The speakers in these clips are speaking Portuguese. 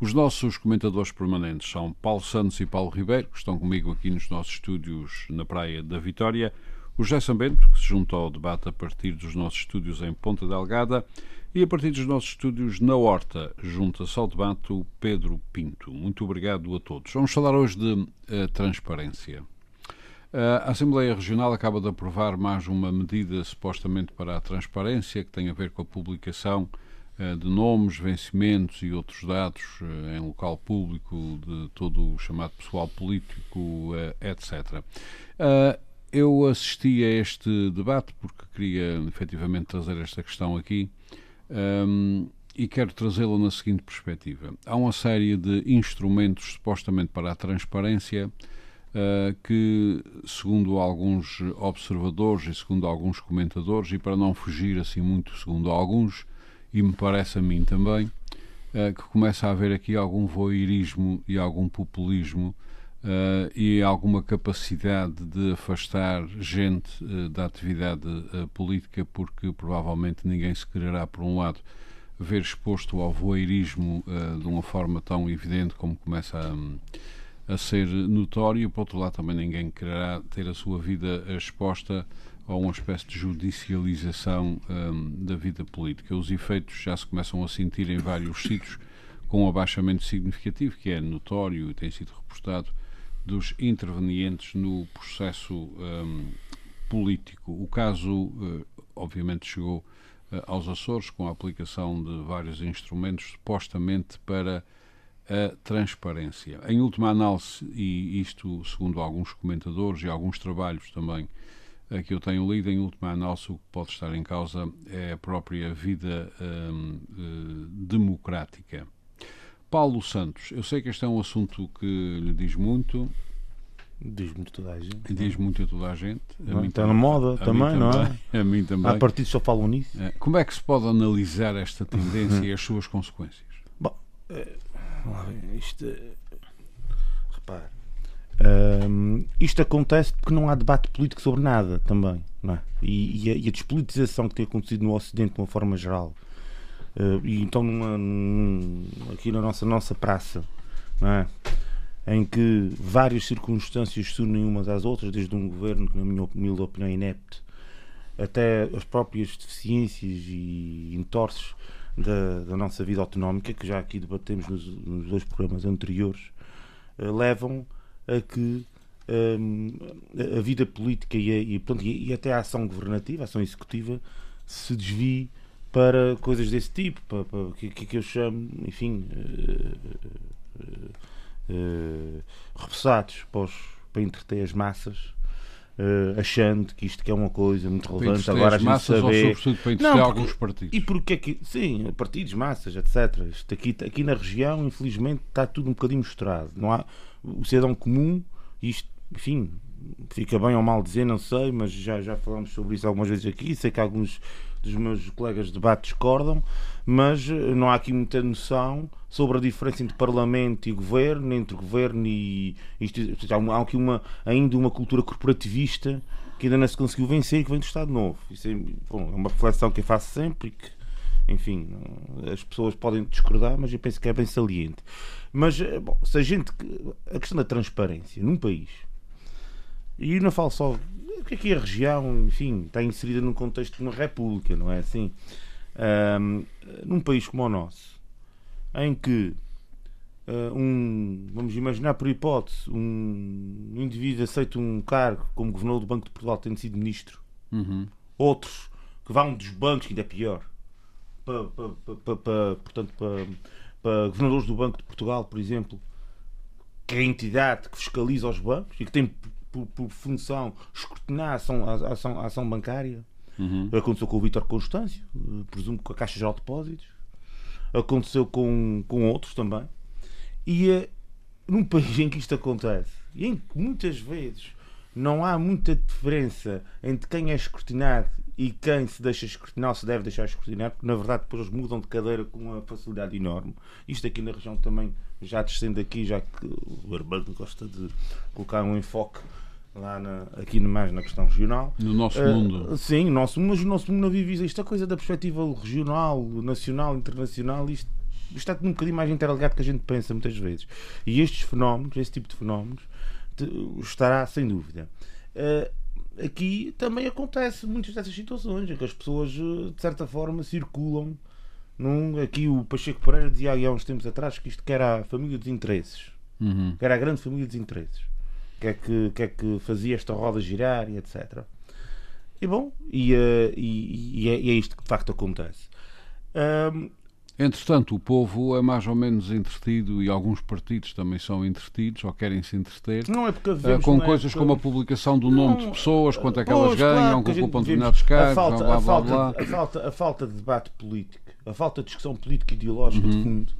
Os nossos comentadores permanentes são Paulo Santos e Paulo Ribeiro, que estão comigo aqui nos nossos estúdios na Praia da Vitória, o José Sambento, que se junta ao debate a partir dos nossos estúdios em Ponta Delgada, e a partir dos nossos estúdios na Horta, junta-se ao debate o Pedro Pinto. Muito obrigado a todos. Vamos falar hoje de uh, transparência. A Assembleia Regional acaba de aprovar mais uma medida supostamente para a transparência, que tem a ver com a publicação de nomes, vencimentos e outros dados em local público de todo o chamado pessoal político, etc. Eu assisti a este debate porque queria efetivamente trazer esta questão aqui e quero trazê-la na seguinte perspectiva. Há uma série de instrumentos supostamente para a transparência que, segundo alguns observadores e segundo alguns comentadores, e para não fugir assim muito, segundo alguns, e me parece a mim também, uh, que começa a haver aqui algum voyeurismo e algum populismo uh, e alguma capacidade de afastar gente da atividade política, porque provavelmente ninguém se quererá, por um lado, ver exposto ao voyeurismo de uma forma tão evidente como começa a. A ser notório, por outro lado também ninguém quererá ter a sua vida exposta a uma espécie de judicialização um, da vida política. Os efeitos já se começam a sentir em vários sítios, com um abaixamento significativo, que é notório e tem sido repostado, dos intervenientes no processo um, político. O caso, uh, obviamente, chegou uh, aos Açores com a aplicação de vários instrumentos, supostamente para a transparência. Em última análise, e isto segundo alguns comentadores e alguns trabalhos também que eu tenho lido, em última análise, o que pode estar em causa é a própria vida hum, eh, democrática. Paulo Santos, eu sei que este é um assunto que lhe diz muito. Diz muito toda a gente. Diz muito a toda a gente. A não, está na moda também, não é? A mim também. Há partidos só falam nisso. É. Como é que se pode analisar esta tendência e as suas consequências? Bom, é isto. Repare. Isto acontece porque não há debate político sobre nada também. É? e, e, a, e, a, despolitização que tem acontecido no Ocidente de uma forma geral. Uh, e então, numa, num, aqui na nossa, nossa praça, é? em que várias circunstâncias se unem umas às outras, desde um governo que, na minha humilde opinião, é inepto, até as próprias deficiências e entorces da, da, nossa vida autonómica, que já aqui debatemos nos, nos dois programas anteriores, uh, levam a que um, a vida política e, a, e, pronto, e, até a ação governativa, a ação executiva, se desvie para coisas desse tipo, para, para que, que, eu chamo, enfim, uh, uh, uh, repassados para, para entreter as massas uh, achando que isto que é uma coisa muito relevante. Agora a gente saber. Ou para não, alguns partidos. E porque é que. Sim, partidos, massas, etc. Isto aqui, aqui na região, infelizmente, está tudo um bocadinho misturado. Não há, o cidadão comum, isto, enfim, fica bem ou mal dizer, não sei, mas já, já falamos sobre isso algumas vezes aqui. Sei que alguns dos meus colegas de debate discordam, mas eh, não há aqui muita noção sobre a diferença entre Parlamento e Governo, entre Governo e. Isto, há aqui uma, ainda uma cultura corporativista que ainda não se conseguiu vencer e que vem do Estado Novo. Isso é, bom, é uma reflexão que eu faço sempre e que, enfim, as pessoas podem discordar, mas eu penso que é bem saliente. Mas, eh, bom, se a gente. A questão da transparência num país, e não falo só. Porque aqui a região, enfim, está inserida num contexto de uma república, não é assim? Um, num país como o nosso, em que uh, um, vamos imaginar por hipótese, um indivíduo aceita um cargo como governador do Banco de Portugal, tendo sido ministro, uhum. outros que vão dos bancos, que ainda é pior, para, para, para, para portanto, para, para governadores do Banco de Portugal, por exemplo, que é a entidade que fiscaliza os bancos e que tem por, por função escrutinar a ação, a ação, a ação bancária. Uhum. Aconteceu com o Vítor Constâncio, eh, presumo com a Caixa Geral de Depósitos aconteceu com, com outros também. E, eh, num país em que isto acontece e em que muitas vezes não há muita diferença entre quem é escrutinado e quem se deixa escrutinar, se deve deixar escrutinar, porque na verdade depois eles mudam de cadeira com uma facilidade enorme. Isto aqui na região também, já descendo aqui, já que o Urbano gosta de colocar um enfoque lá na, aqui mais na questão regional. No nosso Uh, mundo. Sim, nosso, mas o nosso mundo não vive isso. Isto é coisa da perspectiva regional, nacional, internacional. Isto, isto está um bocadinho mais interligado que a gente pensa muitas vezes. E estes fenómenos, este tipo de fenómenos, estará sem dúvida. Uh, aqui também acontece muitas dessas situações em que as pessoas, uh, de certa forma, circulam. Num, aqui o Pacheco Pereira dizia há uns tempos atrás que isto que era a família dos interesses Uhum. que era a grande família dos interesses. Que é que, que, é que fazia esta roda girar e etc. E bom, e, eh, e, e é, e é isto que de facto acontece. Entretanto, o povo é mais ou menos entretido e alguns partidos também são entretidos ou querem se entreter. não é porque eh, com numa coisas época- como a publicação do nome de Não, pessoas, quanto é que elas Pois, claro, ganham, que ocupam determinados cargos, falta, blá a, blá falta, blá. a, falta, a falta de debate político, a falta de discussão política ideológica Uhum. de fundo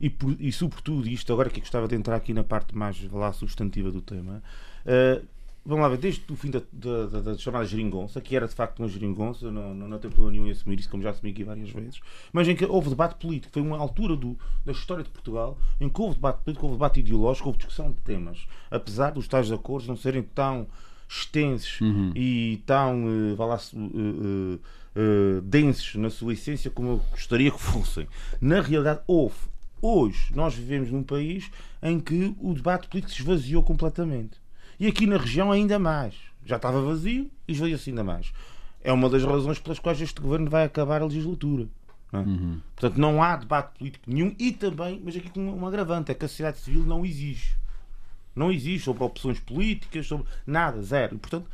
e, por- e sobretudo isto, agora que gostava de entrar aqui na parte mais lá, substantiva do tema, eh, vamos lá ver, desde o fim da, da, da- da chamada geringonça, que era de facto uma geringonça, não, não, não tenho problema nenhum em assumir isso, como já assumi aqui várias vezes, mas em que houve debate político, foi uma altura do, da história de Portugal em que houve debate político, houve debate ideológico, houve discussão de temas, apesar dos tais acordos não serem tão extensos e tão eh, vá lá, eh, eh, densos na sua essência como eu gostaria que fossem. Na realidade, houve. Hoje, nós vivemos num país em que o debate político se esvaziou completamente. E aqui na região, ainda mais. Já estava vazio e esvaziou-se ainda mais. É uma das razões pelas quais este governo vai acabar a legislatura. não é? Portanto, não há debate político nenhum e também, mas aqui com um agravante, é que a sociedade civil não exige. Não exige sobre opções políticas, sobre nada, zero. E, portanto,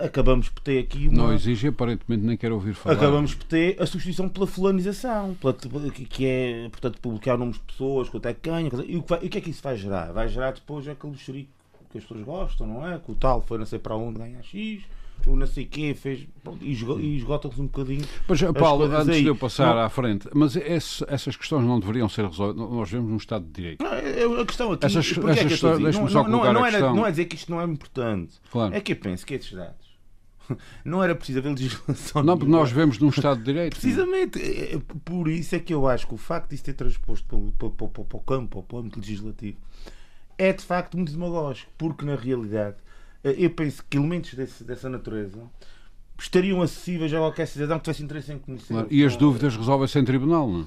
acabamos por ter aqui uma. Não exige, aparentemente nem quero ouvir falar. Acabamos por ter a substituição pela fulanização, pela, que- é, portanto, publicar nomes de pessoas, quanto é que ganha, e o que, vai- e o que é que isso vai gerar? Vai gerar depois aquele xerico que as pessoas gostam, não é? Que o tal foi não sei para onde ganhar X, o não sei quê fez, pronto, e esgo- esgotam-se um bocadinho. Mas, as Paulo, antes aí. de eu passar Não- à frente, mas esse- essas questões não deveriam ser resolvidas. Nós vivemos num Estado de Direito. Não, é- a questão aqui, Essas- porque é que essas deixa-me não, só não, não, colocar não, questão. é dizer que isto não é importante. Claro. É que eu penso que estes dados não era preciso haver legislação. Não, porque nós vivemos num Estado de Direito. Precisamente, é- é por isso é que eu acho que o facto de isso ter transposto para, para o campo, para o âmbito legislativo, é de facto muito demagógico, porque na realidade eh, eu penso que elementos desse- dessa natureza estariam acessíveis a qualquer cidadão que tivesse interesse em conhecer. Claro. E as dúvidas resolvem-se em tribunal, não é?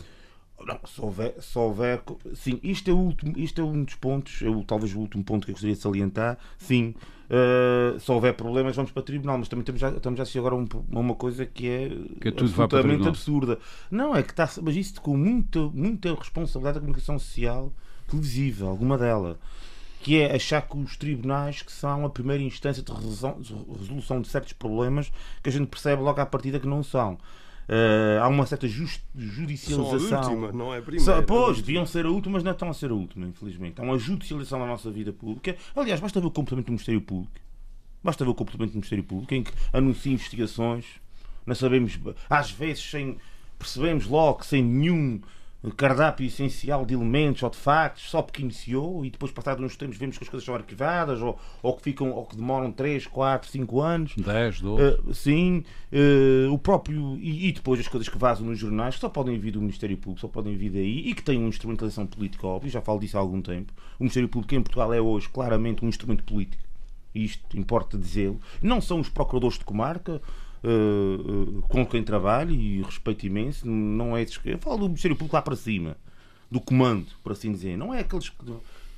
Não, se houver, se houver. Sim, isto é, o último, isto é um dos pontos, é o, talvez o último ponto que eu gostaria de salientar. Sim, eh, se houver problemas, vamos para o tribunal, mas também estamos já, estamos já a assistir agora a um- uma coisa que é, Que é absolutamente absurda. Não, é que está. Mas isto com muita, muita responsabilidade da comunicação social televisiva, alguma dela. Que é achar que os tribunais que são a primeira instância de resolução, de certos problemas que a gente percebe logo à partida que não são. Eh, há uma certa just- Só a judicialização. última, não é a primeira. Pois, deviam ser a última, mas não estão a ser a última, infelizmente. Há uma judicialização da nossa vida pública. Aliás, basta ver o complemento do Ministério Público. Basta ver o complemento do Ministério Público em que anuncia investigações. Não sabemos, às vezes, sem percebemos logo, sem nenhum cardápio essencial de elementos ou de factos, só porque iniciou e depois, passados uns tempos, vemos que as coisas são arquivadas ou, ou que ficam ou que demoram 3, 4, 5 anos. 10, 12. Uh, sim, uh, o próprio. E, e depois as coisas que vazam nos jornais, que só podem vir do Ministério Público, só podem vir daí, e que têm uma instrumentalização política, óbvio, já falo disso há algum tempo. O Ministério Público em Portugal é hoje claramente um instrumento político, isto importa dizê-lo. Não são os procuradores de comarca. Uh, com quem trabalho e respeito imenso, não é eu falo do Ministério Público lá para cima, do comando, por assim dizer, não é aqueles que,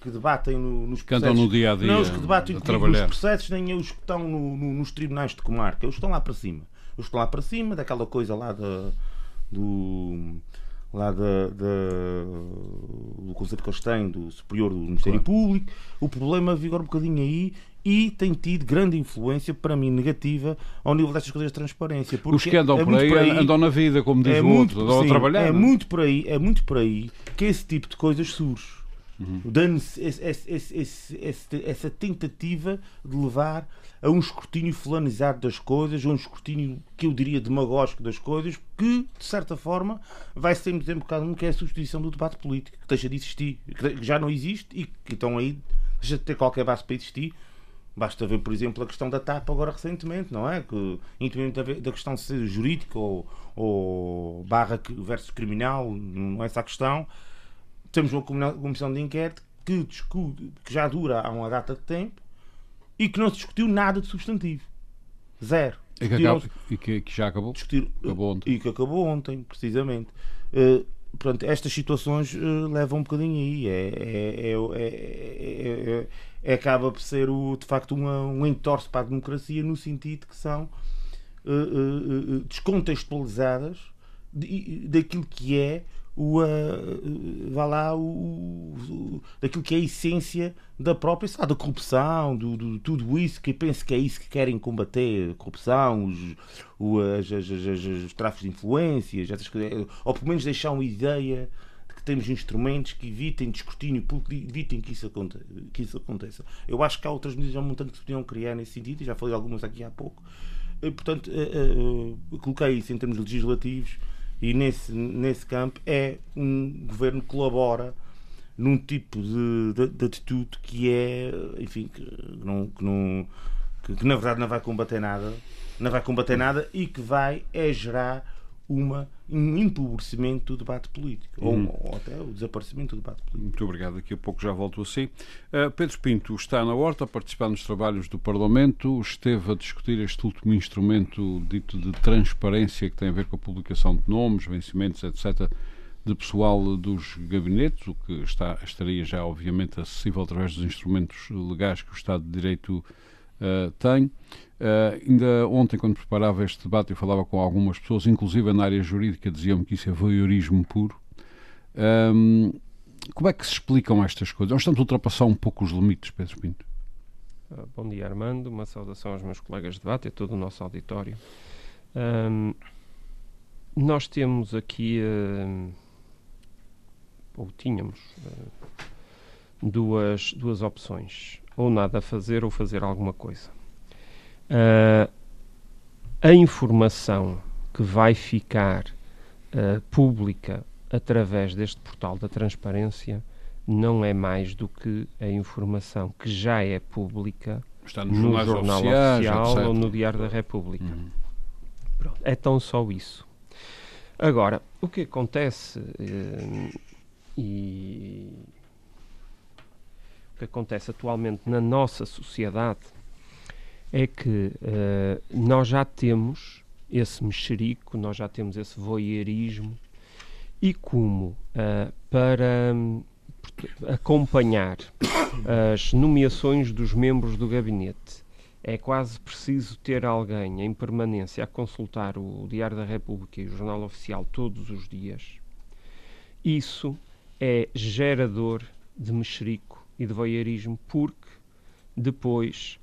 que debatem no- nos Que andam no dia a dia não os que debatem nos processos, nem é os que estão no- no- nos tribunais de comarca, os que estão lá para cima. Os que estão lá para cima, daquela coisa lá da, do. lá da, da- do conceito que eles têm, do superior do Ministério Público. O problema vigora um bocadinho aí e tem tido grande influência, para mim, negativa, ao nível destas coisas de transparência. Os porque que andam é por muito aí, andam na vida, como diz é o muito, outro, andam a sim, trabalhar. é não é? muito por aí, é muito por aí que esse tipo de coisas surge. uhum. dando essa tentativa de levar a um escrutínio fulanizado das coisas, a um escrutínio que eu diria demagógico das coisas, que de certa forma vai sempre ter um bocado que é a substituição do debate político, que deixa de existir, que já não existe e que então aí deixa de ter qualquer base para existir. Basta ver, por exemplo, a questão da TAP agora recentemente, não é? Que, independentemente da questão de ser jurídica ou, ou barra versus criminal, não é essa a questão. Temos uma comissão de inquérito que, discute, que já dura há uma data de tempo e que não se discutiu nada de substantivo. Zero. E que, acaba, e que, que já acabou? Discutir, acabou ontem. E que acabou ontem, precisamente. Uh, pronto, estas situações uh, levam um bocadinho aí. É, é, é, acaba por ser, o, de facto, uma, um entorce para a democracia no sentido que são uh, descontextualizadas de, daquilo que é o, uh, vá lá, o, o, daquilo que é a essência da própria, sabe, da corrupção, do, do, tudo isso, que penso que é isso que querem combater, a corrupção, os, o, as, as, as, os tráficos de influências, essas coisas, ou pelo menos deixar uma ideia de que temos instrumentos que evitem escrutínio público, evitem que isso, aconteça, que isso aconteça. Eu acho que há outras medidas um tanto que se podiam criar nesse sentido, e já falei algumas aqui há pouco. E, portanto, uh, uh, coloquei isso em termos legislativos e nesse, nesse campo é um governo que colabora num tipo de, de, de atitude que é, enfim, que, não, que, não, que, que, na verdade não vai combater nada, não vai combater nada e que vai é gerar uma, um empobrecimento do debate político, ou, uhum. ou, até o desaparecimento do debate político. Muito obrigado, daqui a pouco já volto a si. Uh, Pedro Pinto está na horta a participar nos trabalhos do Parlamento, esteve a discutir este último instrumento dito de transparência que tem a ver com a publicação de nomes, vencimentos, etc., de pessoal dos gabinetes, o que está, estaria já obviamente acessível através dos instrumentos legais que o Estado de Direito uh, tem. Uh, ainda ontem, quando preparava este debate, eu falava com algumas pessoas, inclusive na área jurídica, diziam-me que isso é voyeurismo puro. Um, como é que se explicam estas coisas? Nós estamos a ultrapassar um pouco os limites, Pedro Pinto. Uh, bom dia, Armando. Uma saudação aos meus colegas de debate e a todo o nosso auditório. Um, nós temos aqui, uh, ou tínhamos, duas, duas opções. Ou nada a fazer ou fazer alguma coisa. Uh, a informação que vai ficar uh, pública através deste portal da transparência não é mais do que a informação que já é pública no, no Jornal Oficial ou no Diário da República. Uhum. é tão só isso. Agora, o que acontece uh, e o que acontece atualmente na nossa sociedade é que uh, nós já temos esse mexerico, nós já temos esse voyeurismo e como uh, para um, acompanhar as nomeações dos membros do gabinete é quase preciso ter alguém em permanência a consultar o Diário da República e o Jornal Oficial todos os dias. Isso é gerador de mexerico e de voyeurismo porque depois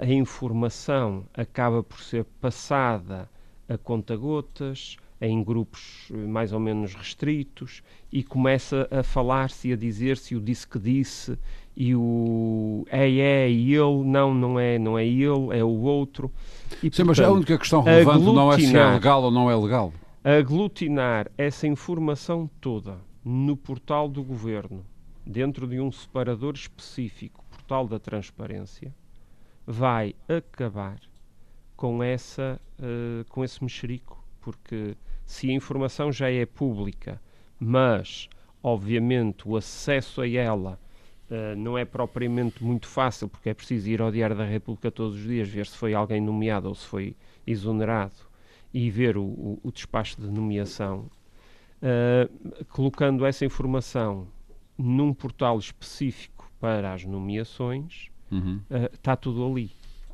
a informação acaba por ser passada a conta-gotas, em grupos eh, mais ou menos restritos, e começa a falar-se e a dizer-se o disse que disse, e o é, é, e ele, não, não é, não é ele, é o outro. E, Sim, portanto, mas a única questão relevante não é se é legal ou não é legal. Aglutinar essa informação toda no portal do governo, dentro de um separador específico, portal da transparência, vai acabar com, essa, uh, com esse mexerico, porque se a informação já é pública, mas obviamente o acesso a ela uh, não é propriamente muito fácil, porque é preciso ir ao Diário da República todos os dias, ver se foi alguém nomeado ou se foi exonerado e ver o, o, o despacho de nomeação, uh, colocando essa informação num portal específico para as nomeações, uhum. uh, está tudo ali.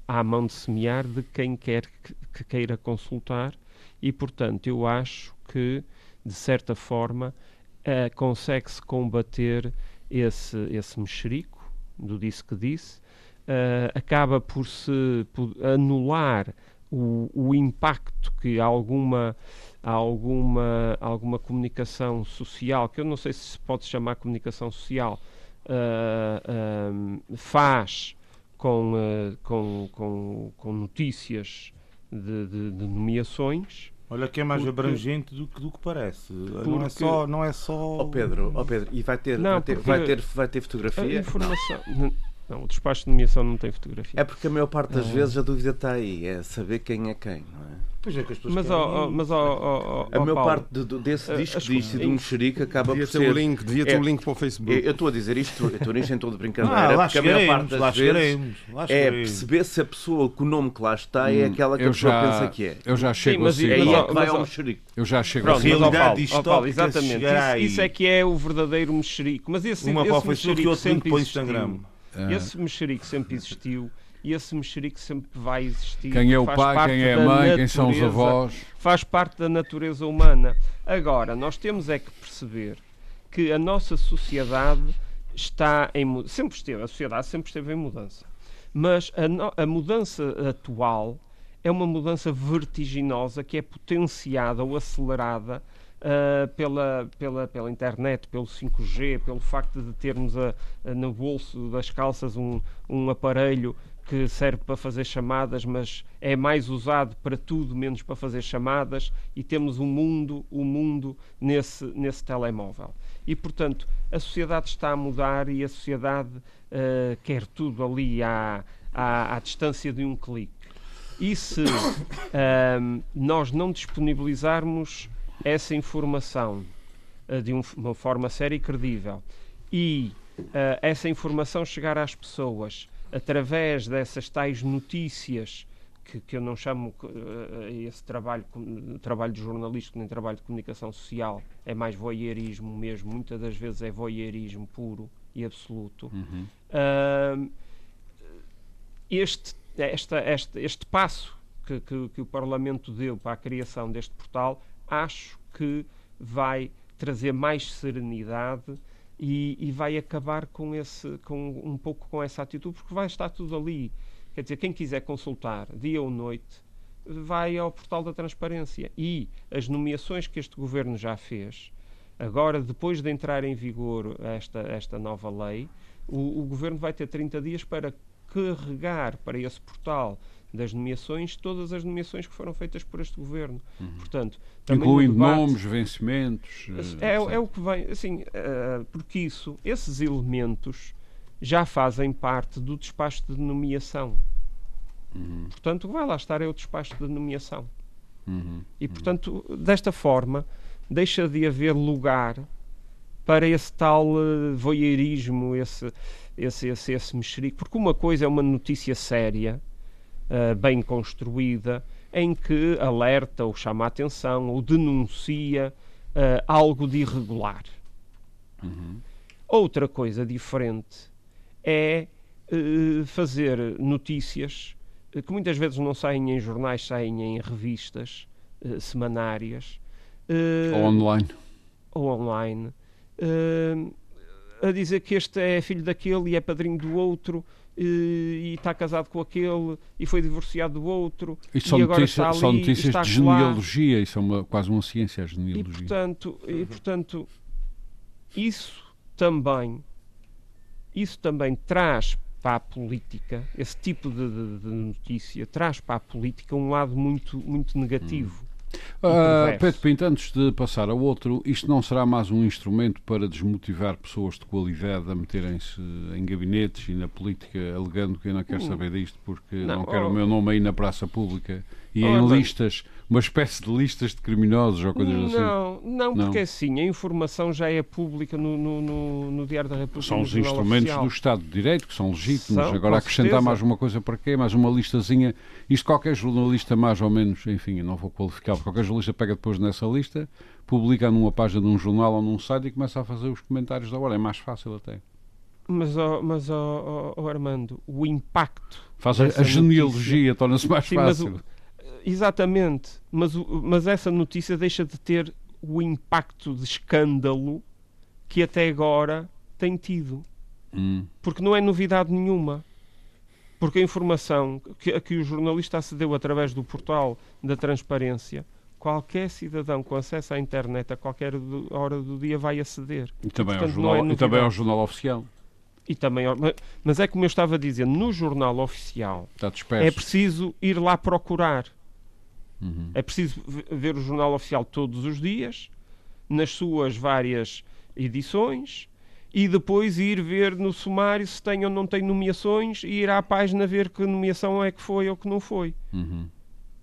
À mão de semear de quem quer que, que, queira consultar, e portanto eu acho que, de certa forma, uh, consegue-se combater esse, esse mexerico do disse que disse, uh, acaba por se por anular o, o impacto que alguma alguma alguma comunicação social que eu não sei se pode chamar comunicação social uh, faz com, uh, com, com, com, notícias de, de, de, nomeações. Olha que é mais porque, abrangente do que, do que parece. Porque, não é só. Não é só... Oh Pedro, oh Pedro, e vai ter, não, vai, ter, vai, ter, vai ter fotografia? A informação. Não, o despacho de nomeação não tem fotografia. É porque a maior parte das ah. vezes a dúvida está aí, é saber quem é quem, não é? Pois é que as pessoas mas, ó, mas ó, oh, a maior parte de, de, desse disco disto e de um mexerico acaba por ser... Um link, devia ter é, um link para o Facebook. Eu estou a dizer isto, eu estou nisto em todo brincadeira, ah, lá porque a maior parte das vezes é perceber se a pessoa com o nome que lá está é hum, aquela que a pessoa já, pensa que é. Eu já chego Sim, mas, assim. É, que vai ao mexerico. Eu já chego Pronto, assim. Realidade mas, Paulo, exatamente. Isso, isso, é que é o verdadeiro mexerico. Mas esse, Uma esse mexerico sempre existiu. Instagram. Ah. Esse mexerico sempre existiu e esse mexerico sempre vai existir. Quem é o pai, quem é a mãe, natureza, quem são os avós. Faz parte da natureza humana. Agora, nós temos é que perceber que a nossa sociedade está em sempre esteve, a sociedade sempre esteve em mudança. Mas a, no, a mudança atual é uma mudança vertiginosa que é potenciada ou acelerada Uh, pela, pela, pela internet, pelo 5G, pelo facto de termos a, a, no bolso das calças um, um aparelho que serve para fazer chamadas, mas é mais usado para tudo menos para fazer chamadas e temos o um mundo, o um mundo nesse, nesse telemóvel. E, portanto, a sociedade está a mudar e a sociedade uh, quer tudo ali à, à, à, distância de um clique. E se uh, nós não disponibilizarmos essa informação uh, de um, uma forma séria e credível. E essa informação chegar às pessoas através dessas tais notícias que, que eu não chamo uh, esse trabalho trabalho de jornalístico nem trabalho de comunicação social é mais voyeurismo mesmo. Muitas das vezes é voyeurismo puro e absoluto. Uhum. uh, este esta, este, este passo que, que, que o Parlamento deu para a criação deste portal acho que vai trazer mais serenidade e, e, vai acabar com esse com um pouco com essa atitude porque vai estar tudo ali. Quer dizer quem quiser consultar dia ou noite vai ao portal da transparência. E as nomeações que este governo já fez agora depois de entrar em vigor esta esta nova lei o, o governo vai ter 30 dias para carregar para esse portal das nomeações, todas as nomeações que foram feitas por este governo. Uhum. Portanto, incluindo debate, nomes, vencimentos. É, é, o que vem, assim, uh, porque isso, esses elementos já fazem parte do despacho de nomeação. Uhum. Portanto, o que vai lá estar é o despacho de nomeação. Uhum. E, uhum. portanto, desta forma, deixa de haver lugar para esse tal uh, voyeurismo, esse, esse, esse, esse mexerico. Porque uma coisa é uma notícia séria uh, bem construída, em que alerta ou chama a atenção ou denuncia uh, algo de irregular. Uhum. Outra coisa diferente é uh, fazer notícias que muitas vezes não saem em jornais, saem em revistas semanárias. ou online. Ou online. a dizer que este é filho daquele e é padrinho do outro e está casado com aquele e foi divorciado do outro. E são, e notícias, ali, são notícias de genealogia, isso é uma, quase uma ciência a genealogia. E portanto, e, portanto, isso também, isso também traz para a política, esse tipo de, de, de notícia, traz para a política um lado muito, muito negativo. Hum. Uh, Pedro Pinto, antes de passar ao outro, isto não será mais um instrumento para desmotivar pessoas de qualidade a meterem-se em gabinetes e na política, alegando que eu não quero hum. saber disto porque não, não quero oh. o meu nome aí na praça pública e oh, em listas, uma espécie de listas de criminosos ou coisas assim? Não, não, porque assim, a informação já é pública no, no, no, no Diário da República. São os instrumentos oficial. do Estado de Direito que são legítimos. São, Agora, acrescentar certeza. mais uma coisa para quê? Mais uma listazinha. Isto qualquer jornalista, mais ou menos, enfim, eu não vou qualificar, qualquer jornalista pega depois nessa lista, publica numa página de um jornal ou num site e começa a fazer os comentários da hora. É mais fácil até. Mas, oh, mas oh, oh, Armando, o impacto. Faz a, a genealogia, torna-se mais Sim, fácil. Exatamente, mas, mas essa notícia deixa de ter o impacto de escândalo que até agora tem tido. Hum. Porque não é novidade nenhuma. Porque a informação que, a que o jornalista acedeu através do portal da transparência, qualquer cidadão com acesso à internet a qualquer hora do dia vai aceder. E também, portanto, ao, jornal, é e também ao jornal oficial. e também, mas é como eu estava a dizer, no jornal oficial é preciso ir lá procurar. Uhum. É preciso ver o jornal oficial todos os dias, nas suas várias edições, e depois ir ver no sumário se tem ou não tem nomeações e ir à página ver que nomeação é que foi ou que não foi. Uhum.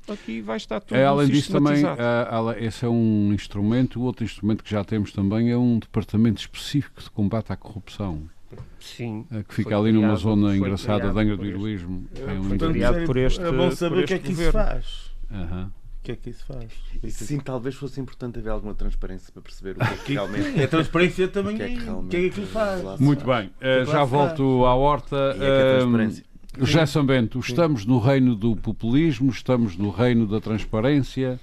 Aqui vai estar tudo é, Além disso, também, uh, esse é um instrumento. O outro instrumento que já temos também é um departamento específico de combate à corrupção. Sim. Uh, que fica ali criado, numa zona engraçada da Angra do Heroísmo. É, é um criado por este É bom saber o que é que isso faz. Uhum que é que isso faz? Que é que Sim, talvez fosse importante haver alguma transparência para perceber o que é que realmente. a transparência também. O que é que, realmente que, é que faz? Muito bem, uh, já volto à horta. É uh, José Sambento, estamos no reino do populismo, estamos no reino da transparência.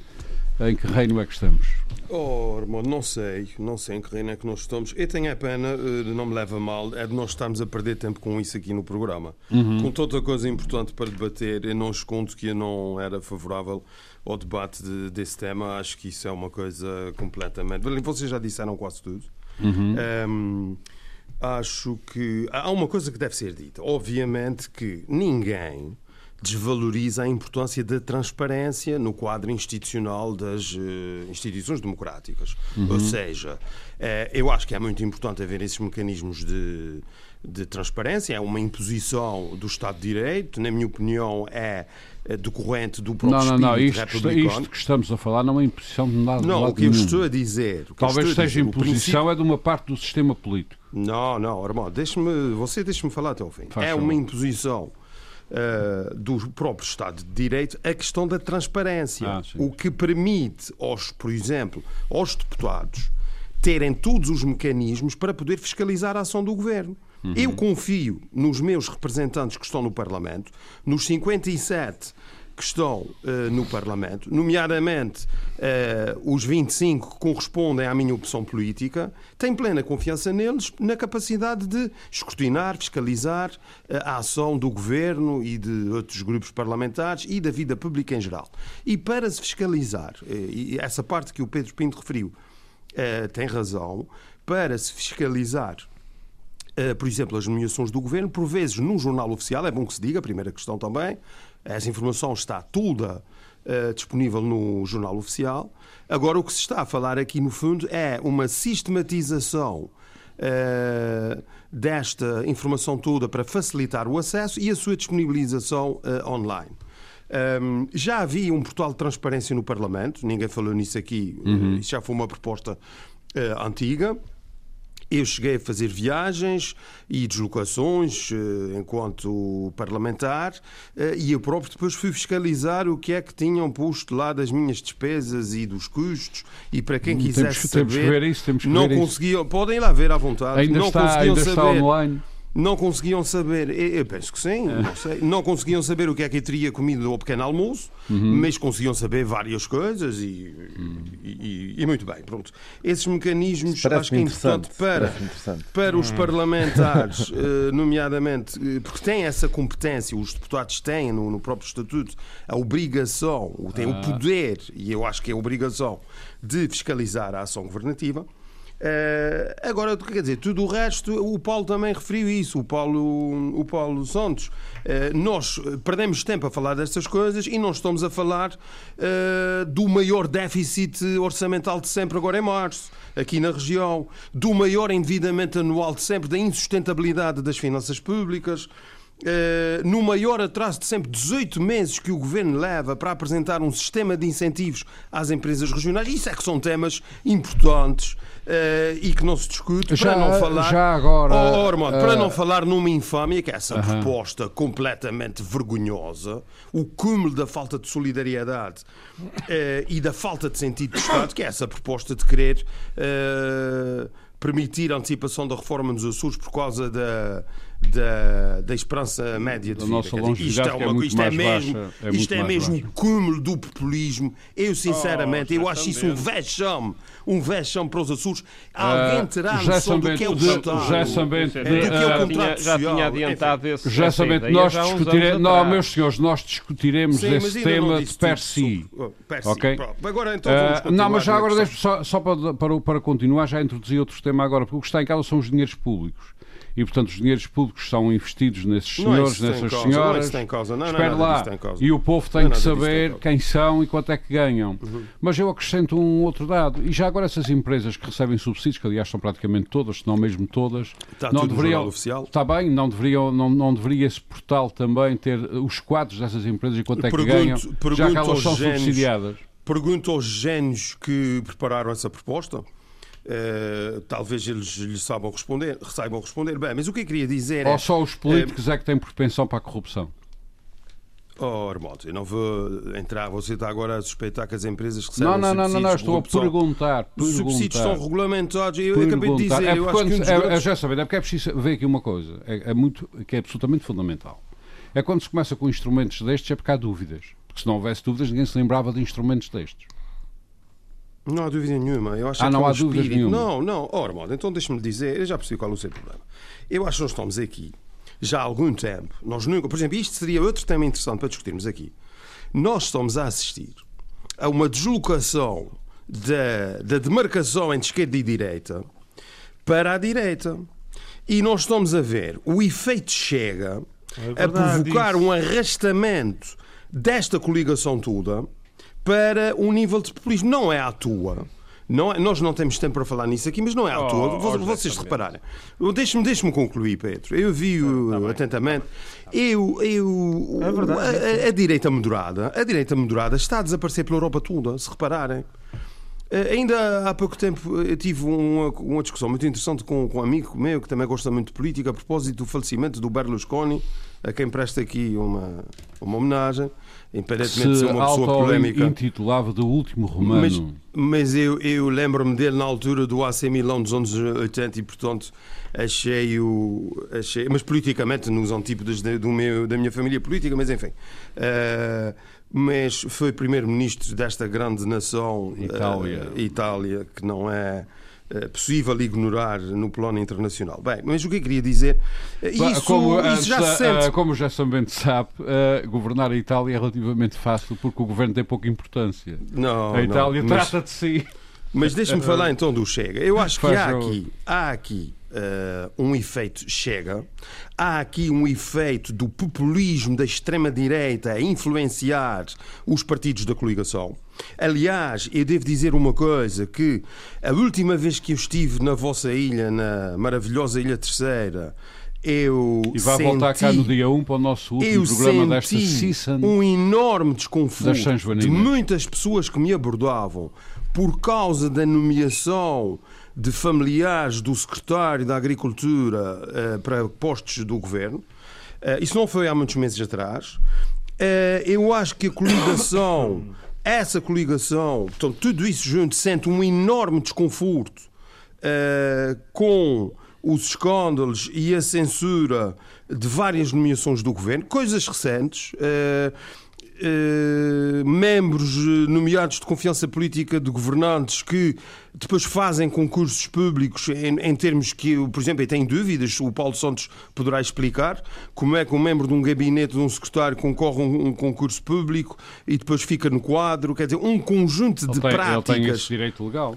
Em que reino é que estamos? Oh, irmão, não sei, não sei em que reino é que nós estamos. Eu tenho a pena, eh, não me leva mal, é de nós estarmos a perder tempo com isso aqui no programa. Uhum. Com toda a coisa importante para debater, eu não escondo que eu não era favorável ao debate de, desse tema. Acho que isso é uma coisa completamente. Vocês já disseram quase tudo. Uhum. Um, acho que há uma coisa que deve ser dita. Obviamente que ninguém desvaloriza a importância da transparência no quadro institucional das uh, instituições democráticas. Uhum. Ou seja, uh, eu acho que é muito importante haver esses mecanismos de, de transparência, é uma imposição do Estado de Direito, na minha opinião, é eh, decorrente do próprio não, não, não. Isto, isto, que estamos a falar não é imposição de nada. Não, o que eu estou a dizer. Talvez seja dizer, imposição princípio... é de uma parte do sistema político. Não, não, irmão, deixe-me, você deixe-me falar até ao fim. Faz é uma imposição uh, do próprio Estado de Direito a questão da transparência, ah, o que permite aos, por exemplo, aos deputados terem todos os mecanismos para poder fiscalizar a ação do governo. Uhum. Eu confio nos meus representantes que estão no Parlamento, nos 57 que estão uh, no Parlamento, nomeadamente uh, os 25 que correspondem à minha opção política, tenho plena confiança neles na capacidade de escrutinar, fiscalizar uh, a ação do governo e de outros grupos parlamentares e da vida pública em geral. E para se fiscalizar, e essa parte que o Pedro Pinto referiu tem razão, para se fiscalizar por exemplo, as nomeações do governo, por vezes num jornal oficial, é bom que se diga, a primeira questão também, essa informação está toda uh, disponível no jornal oficial. Agora, o que se está a falar aqui, no fundo, é uma sistematização uh, desta informação toda para facilitar o acesso e a sua disponibilização online. Um, já havia um portal de transparência no Parlamento, ninguém falou nisso aqui, uhum. isso já foi uma proposta antiga. Eu cheguei a fazer viagens e deslocações eh, enquanto parlamentar eh, e eu próprio depois fui fiscalizar o que é que tinham posto lá das minhas despesas e dos custos e para quem quisesse temos, saber temos que ver isso, temos que não ver conseguiam, isso. podem lá ver à vontade, ainda não está, conseguiam ainda saber. Está online não conseguiam saber, eu penso que sim, é. não, sei, não conseguiam saber o que é que eu teria comido ao pequeno almoço, uhum. mas conseguiam saber várias coisas e, uhum. e, e, e, muito bem, pronto. Esses mecanismos acho que é importante para, para os uhum. parlamentares, eh, nomeadamente, eh, porque têm essa competência, os deputados têm no, no próprio Estatuto a obrigação, têm ah. o poder, e eu acho que é a obrigação, de fiscalizar a ação governativa. Uh, agora, quer dizer, tudo o resto, o Paulo também referiu isso, o Paulo, o Paulo Santos. Uh, nós perdemos tempo a falar destas coisas e não estamos a falar uh, do maior déficit orçamental de sempre, agora em março, aqui na região, do maior endividamento anual de sempre, da insustentabilidade das finanças públicas. Uh, no maior atraso de sempre 18 meses que o governo leva para apresentar um sistema de incentivos às empresas regionais. Isso é que são temas importantes uh, e que não se discute. Já, para não falar, já agora, oh, Ormond, uh, para não falar numa infâmia, que é essa -huh. proposta completamente vergonhosa, o cúmulo da falta de solidariedade e da falta de sentido de Estado, que é essa proposta de querer permitir a antecipação da reforma nos Açores por causa da da, da esperança média de da vida. Nossa isto é, uma, é isto é mesmo, é isto é mesmo o cúmulo do populismo. Eu, sinceramente, oh, eu acho isso um vexame. Um vexame para os Açores. Alguém terá uh, noção do que é o Estado, já sabendo, do que é o contrato já, tinha adiantado esse, já sabendo, nós discutiremos, não, meus senhores, nós discutiremos Sim, esse tema de per si. Ok? Agora, então, uh, não, mas já agora, só, só para, para, para continuar, já introduzi outro tema agora, porque o que está em causa são os dinheiros públicos. E, portanto, os dinheiros públicos são investidos nesses é senhores, é nessas causa, senhoras. Não é causa. Não, Espera não, lá. E o povo tem que saber quem são e quanto é que ganham. Uhum. Mas eu acrescento um outro dado. E já agora essas empresas que recebem subsídios, que aliás são praticamente todas, se não mesmo todas, está não deveriam. Oficial. Está bem, não, deveriam, não, não deveria esse portal também ter os quadros dessas empresas e quanto é que pergunto, ganham, pergunto já que elas são subsidiadas. Pergunto aos gênios que prepararam essa proposta Uh, talvez eles lhes saibam responder, saibam responder bem, mas o que eu queria dizer Ou é, só os políticos é, é que têm propensão para a corrupção? Oh, Armando, eu não vou entrar. Você está agora a suspeitar que as empresas recebem não, não, não, não, não, estou a perguntar, perguntar. Os subsídios estão regulamentados. Eu perguntar. acabei de dizer. É eu quando, acho que um é, é, já é porque é preciso ver aqui uma coisa é, é, muito, que é absolutamente fundamental. É quando se começa com instrumentos destes, é porque há dúvidas. Porque se não houvesse dúvidas, ninguém se lembrava de instrumentos destes. Não há dúvida nenhuma. Eu acho ah, que não é um há dúvida nenhuma. Não, não. Ora, modo, então deixa-me dizer, eu já percebi qual é o seu problema. Eu acho que nós estamos aqui já há algum tempo. Nós nunca, por exemplo, isto seria outro tema interessante para discutirmos aqui. Nós estamos a assistir a uma deslocação da, da demarcação entre esquerda e direita para a direita. E nós estamos a ver o efeito chega é a provocar isso. um arrastamento desta coligação toda para um nível de populismo. Não é à toa. Não é, nós não temos tempo para falar nisso aqui, mas não é à oh, toa. Oh, vocês repararem. Deixe-me deixe concluir, Pedro. Eu vi-o tá atentamente. Eu, eu, é verdade, a, a, a, direita moderada, a direita moderada está a desaparecer pela Europa toda, se repararem. Eh, ainda há pouco tempo eu tive uma, uma discussão muito interessante com, com um amigo meu que também gosta muito de política a propósito do falecimento do Berlusconi, a quem presta aqui uma, uma homenagem independentemente de ser uma pessoa polémica. intitulava do último romano. Mas, mas eu, eu lembro-me dele na altura do AC Milão dos anos 80 e, portanto, achei-o. Achei, mas politicamente, nos antípodas do meu, da minha família política, mas enfim. Uh, mas foi primeiro-ministro desta grande nação, Itália. Uh, Itália, que não é possível ignorar no plano internacional. Bem, mas o que eu queria dizer. Eh, isso, como, isso já se sente. Como já também sabe, governar a Itália é relativamente fácil porque o governo tem pouca importância. Não, a Itália não, trata mas, de si. Mas deixe-me falar então do Chega. Eu acho que há aqui, há aqui uh, um efeito chega. Há aqui um efeito do populismo da extrema-direita a influenciar os partidos da coligação. Aliás, eu devo dizer uma coisa: que a última vez que eu estive na vossa ilha, na maravilhosa Ilha Terceira, eu e vai senti, voltar cá no dia 1 para o nosso último programa desta season. um enorme desconforto de muitas pessoas que me abordavam por causa da nomeação de familiares do secretário da Agricultura uh, para postos do governo. Uh, isso não foi há muitos meses atrás. Uh, eu acho que a coligação, essa coligação, portanto, tudo isso junto, sente um enorme desconforto com os escândalos e a censura de várias nomeações do governo, coisas recentes. Uh, eh, membros eh, nomeados de confiança política de governantes que depois fazem concursos públicos em, em termos que, por exemplo, tem dúvidas, o Paulo Santos poderá explicar como é que um membro de um gabinete de um secretário concorre a um, um concurso público e depois fica no quadro, quer dizer, um conjunto de ele tem, práticas. Ele tem esse direito legal.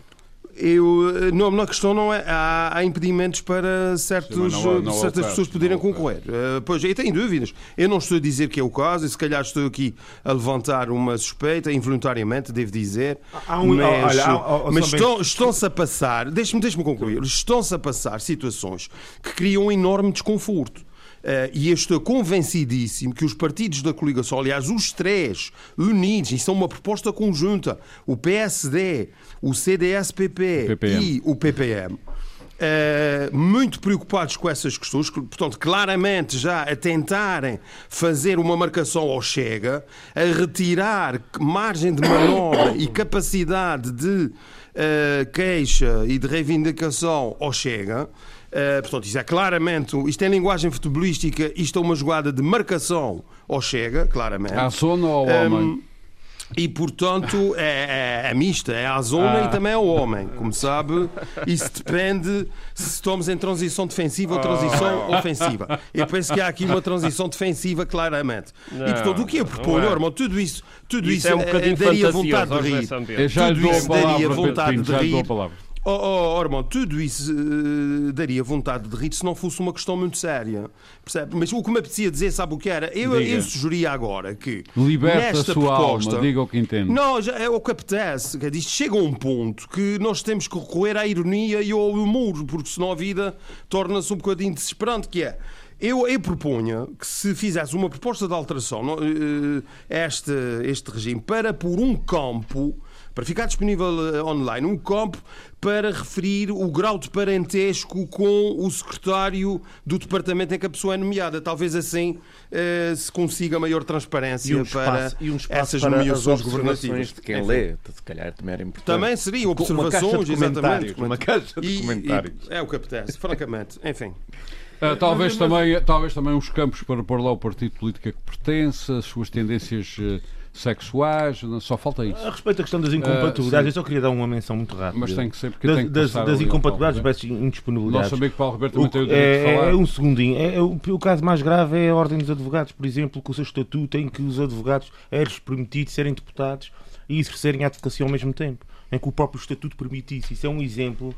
Eu, não, na questão não é. Há, há impedimentos para certos, Sim, não, não certas pessoas poderem concorrer. Uh, pois, eu tenho dúvidas. Eu não estou a dizer que é o caso, e se calhar estou aqui a levantar uma suspeita, involuntariamente, devo dizer. Há um, mas, olha, há, mas estão, estão-se a passar, deixe-me deixe concluir, estão-se a passar situações que criam um enorme desconforto. Uh, e estou convencidíssimo que os partidos da coligação, aliás, os três unidos, e são uma proposta conjunta, o PSD, o CDS-PP e o PPM, Uh, eh, muito preocupados com essas questões, portanto, claramente já a tentarem fazer uma marcação ao Chega, a retirar margem de manobra e capacidade de uh, queixa e de reivindicação ao Chega. Uh, portanto, isto é claramente, isto é linguagem futebolística, isto é uma jogada de marcação ao Chega, claramente. À zona ou ao homem? Um, e, portanto, é, é, é, mista, é à zona ah. e também ao homem. Como sabe, isso depende se estamos em transição defensiva ou transição oh. ofensiva. Eu penso que há aqui uma transição defensiva, claramente. Não, e, portanto, o que eu proponho, é. irmão, tudo isso, tudo isso, isso é um é, daria vontade de rir. Tudo isso daria vontade de rir Oh, oh, Armando, tudo isso uh, daria vontade de rir se não fosse uma questão muito séria. Percebe? Mas o que me apetecia dizer, sabe o que era? Eu, eu sugeria agora que. Liberta a sua proposta, alma, diga o que entende. Não, já é o que apetece. Que diz, chega a um ponto que nós temos que recorrer à ironia e ao humor, porque senão a vida torna-se um bocadinho desesperante, que é. Eu, eu proponho que se fizesse uma proposta de alteração uh, este, este regime para por um campo para ficar disponível eh, online um campo para referir o grau de parentesco com o secretário do departamento em que a pessoa é nomeada. Talvez assim uh, se consiga maior transparência um espaço, para um essas para nomeações governativas. de quem lê, se calhar também era importante. Também seria observações, exatamente. Uma caixa de comentários. E, é o que apetece, francamente. Enfim. Uh, talvez, também, talvez também os campos para pôr lá o partido político a que pertence, as suas tendências uh, sexuais, só falta isso. A respeito da questão das incompatibilidades, uh, eu só queria dar uma menção muito rápida. Mas tem que ser porque das, tem que das, das incompatibilidades versus indisponibilidades. Não sabia que Paulo Roberto também tem o direito é, de falar. É um segundinho. É, é, o, o, caso mais grave é a Ordem dos Advogados, por exemplo, que o seu estatuto em que os advogados é-lhes permitido serem deputados e exercerem a advocacia ao mesmo tempo em que o próprio Estatuto permitisse. Isso é um exemplo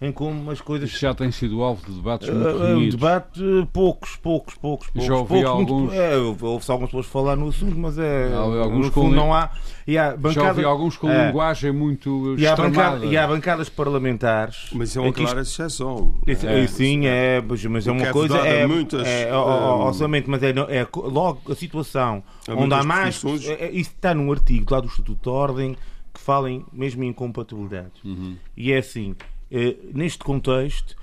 em como as coisas. Isso já tem sido alvo de debates muito uh, um debate, poucos, poucos, poucos. poucos já ouvi poucos, alguns. Muito, é, ouve-se algumas pessoas falar no assunto, mas é. Alguns no fundo, não há. E há bancada, já ouvi alguns com é, linguagem muito e há, bancada, e há bancadas parlamentares. Mas isso é uma clara exceção. Isso, é, sim, é, mas é uma coisa. É, muitas, é, é, orçamento, mas é, é logo a situação onde há mais. É, isso está num artigo lá do Estatuto de Ordem falem mesmo em incompatibilidades. Uhum. E é assim, eh, neste contexto,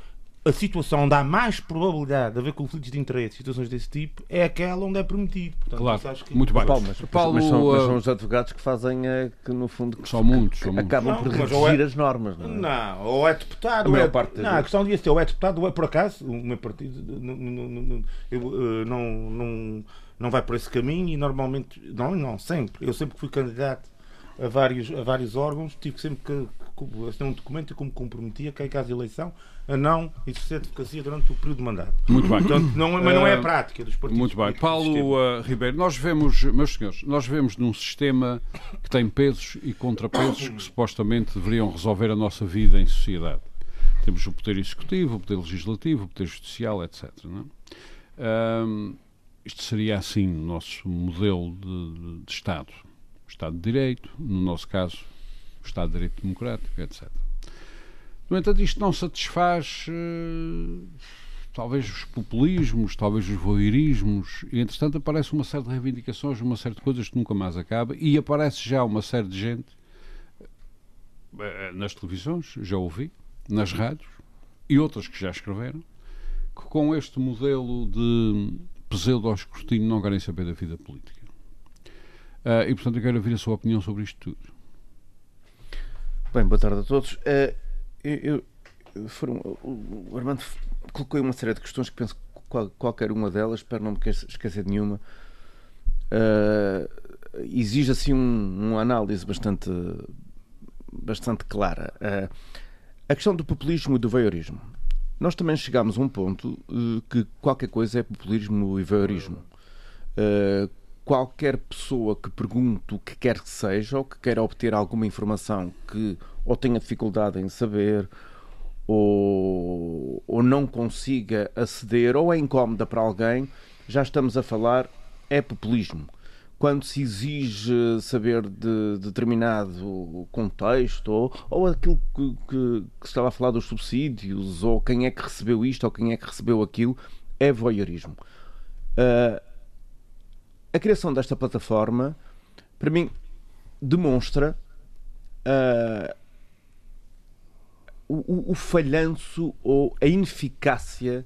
a situação onde há mais probabilidade de haver conflitos de interesse, situações desse tipo, é aquela onde é permitido. Portanto, claro, que... muito bem. Paulo, mas, Paulo, mas, são, mas, são, os advogados que fazem, é, que no fundo, que, são muitos, são acabam muitos. por regir é... as normas. Não, é? não, ou é deputado, a, ou é... parte não, a questão devia ser, ou é deputado, ou é por acaso, o meu partido não, não, eh, não, não, não vai por esse caminho e normalmente, não, não, sempre, eu sempre fui candidato a vários, a vários órgãos, tive sempre que, assinar um documento e como comprometia, que é caso de eleição, a não exercer advocacia durante o período de mandato. Muito bem. Portanto, não, mas não é a prática dos partidos. Muito bem. Paulo uh, Ribeiro, nós vemos, meus senhores, nós vemos num sistema que tem pesos e contrapesos que supostamente deveriam resolver a nossa vida em sociedade. Temos o poder executivo, o poder legislativo, o poder judicial, etc. É? um, isto seria assim o nosso modelo de, de Estado. Estado de Direito, no nosso caso, o Estado de Direito Democrático, etc. No entanto, isto não satisfaz uh, talvez os populismos, talvez os voyeurismos, e entretanto aparece uma série de reivindicações, uma série de coisas que nunca mais acaba, e aparece já uma série de gente uh, nas televisões, já ouvi, nas rádios, e outras que já escreveram, que com este modelo de pseudo-escrutínio não querem saber da vida política. Uh, e, portanto, eu quero ouvir a sua opinião sobre isto tudo. Bem, boa tarde a todos. Uh, eu, eu, foram, o Armando colocou uma série de questões que penso que qual, qualquer uma delas, espero não me esquecer de nenhuma, uh, exige assim um, uma análise bastante, bastante clara. Uh, a questão do populismo e do voyeurismo. Nós também chegámos a um ponto que qualquer coisa é populismo e voyeurismo. Qualquer pessoa que pergunte o que quer que seja ou que queira obter alguma informação que ou tenha dificuldade em saber ou, ou não consiga aceder ou é incómoda para alguém, já estamos a falar é populismo. Quando se exige saber de, determinado contexto ou, ou aquilo que, que, que estava a falar dos subsídios ou quem é que recebeu isto ou quem é que recebeu aquilo, é voyeurismo. Uh, a criação desta plataforma, para mim, demonstra uh, o, o, falhanço ou a ineficácia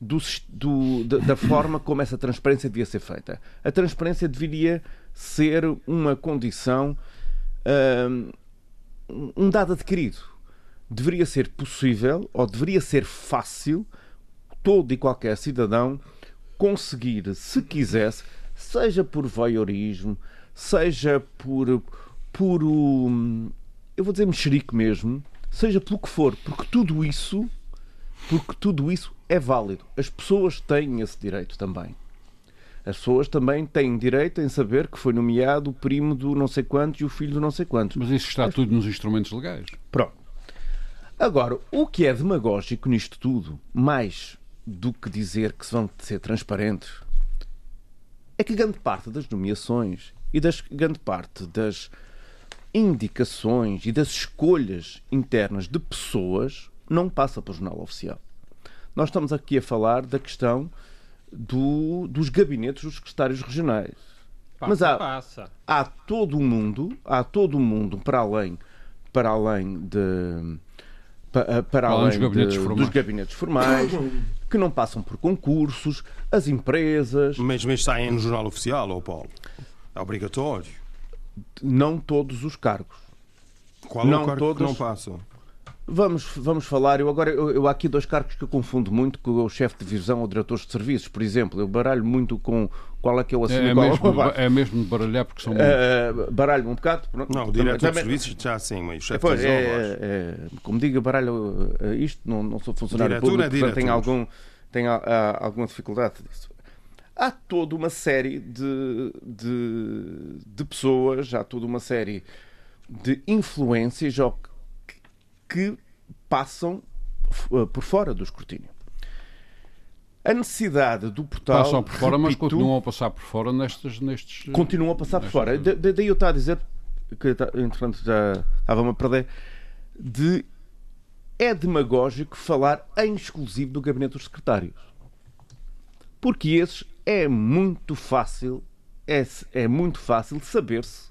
do, do, da, forma como essa transparência devia ser feita. A transparência deveria ser uma condição, uh, um dado adquirido. Deveria ser possível ou deveria ser fácil todo e qualquer cidadão conseguir, se quisesse, seja por voyeurismo, seja por puro, eu vou dizer mexerico mesmo, seja pelo que for, porque tudo isso, porque tudo isso é válido. As pessoas têm esse direito também. As pessoas também têm direito em saber que foi nomeado o primo do não sei quantos e o filho do não sei quantos. Mas isso está tudo nos instrumentos legais. Pronto. Agora, o que é demagógico nisto tudo, mais do que dizer que se vão ser transparentes, é que grande parte das nomeações e das grande parte das indicações e das escolhas internas de pessoas não passa pelo jornal oficial. Nós estamos aqui a falar da questão do, dos gabinetes dos secretários regionais. Passa, Mas há, passa. há todo o mundo, há todo o mundo para além, para além de para, para além, dos gabinetes, de, formais. dos gabinetes formais, que não passam por concursos, as empresas, Mas, mas saem no jornal oficial, ó Paulo. É obrigatório. não todos os cargos. Qual Não é o cargo todos. que não passam? Vamos, vamos falar. Eu agora eu, eu há aqui dois cargos que eu confundo muito com o chefe de divisão ou diretores de serviços, por exemplo. Eu baralho muito com qual é que é o acima É, e é qual é mesmo, é mesmo de baralhar porque são muitos. Uh, baralho um bocado. pronto. Não, o Também- diretor de também- serviços já sim, mas o chefe Pois, é, é, como digo, baralho uh, isto, não, não sou funcionário Diretor público, é portanto tenho, algum, tenho ah, ah, alguma dificuldade disso. Há toda uma série de, de, de pessoas, há toda uma série de influências que, que passam f- por fora do escrutínio. A necessidade do portal. Passam por fora, mas repito, continuam a passar por fora nestes. nestes continuam a passar por nestas fora. Da- da- Daí eu estava a dizer, que tá- entretanto já estava-me a perder, de é demagógico falar em exclusivo do gabinete dos secretários. Porque esses é muito fácil, é, é muito fácil saber-se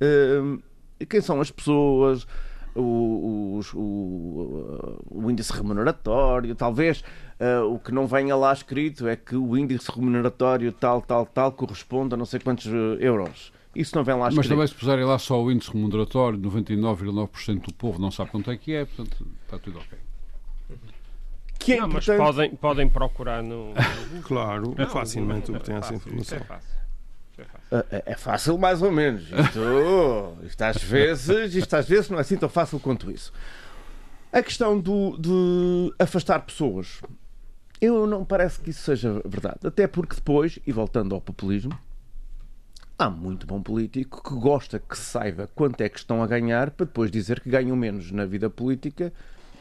hum, quem são as pessoas, o, os- o- o índice remuneratório, talvez ah, o que não venha lá escrito é que o índice remuneratório tal, tal, tal corresponde a não sei quantos eh, euros. Isso não vem lá Mas escrito. também se puserem lá só o índice remuneratório, 99,9% do povo não sabe quanto é que é, portanto está tudo ok. Que é Não, mas importante- podem, podem procurar no. Claro, facilmente obtém essa Fácil, isso informação. é fácil. É fácil. É, é fácil mais ou menos. Isto, isto às vezes, isto às vezes não é assim tão fácil quanto isso. A questão do, de afastar pessoas. Eu não parece que isso seja verdade. Até porque depois, e voltando ao populismo, há muito bom político que gosta que se saiba quanto é que estão a ganhar para depois dizer que ganham menos na vida política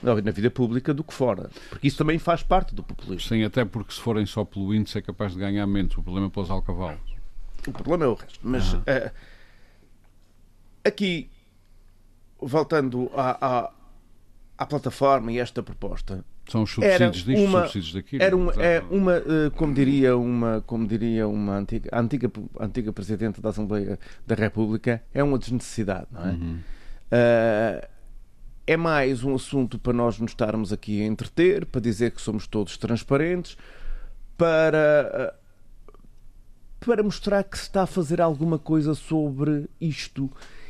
na vida pública do que fora. Porque isso também faz parte do populismo. Sim, até porque se forem só pelo índice é capaz de ganhar menos. O problema é para os alcavalos. O problema é o resto. Mas eh, aqui, voltando à, à, à plataforma e esta proposta, São os Era subsídios disto, uma- subsídios daquilo. era uma, é uma eh, como diria uma, como diria uma antiga, antiga, antiga presidente da Assembleia da República, é uma desnecessidade, não é? Eh, é mais um assunto para nós nos estarmos aqui a entreter, para dizer que somos todos transparentes, para eh, para mostrar que se está a fazer alguma coisa sobre isto.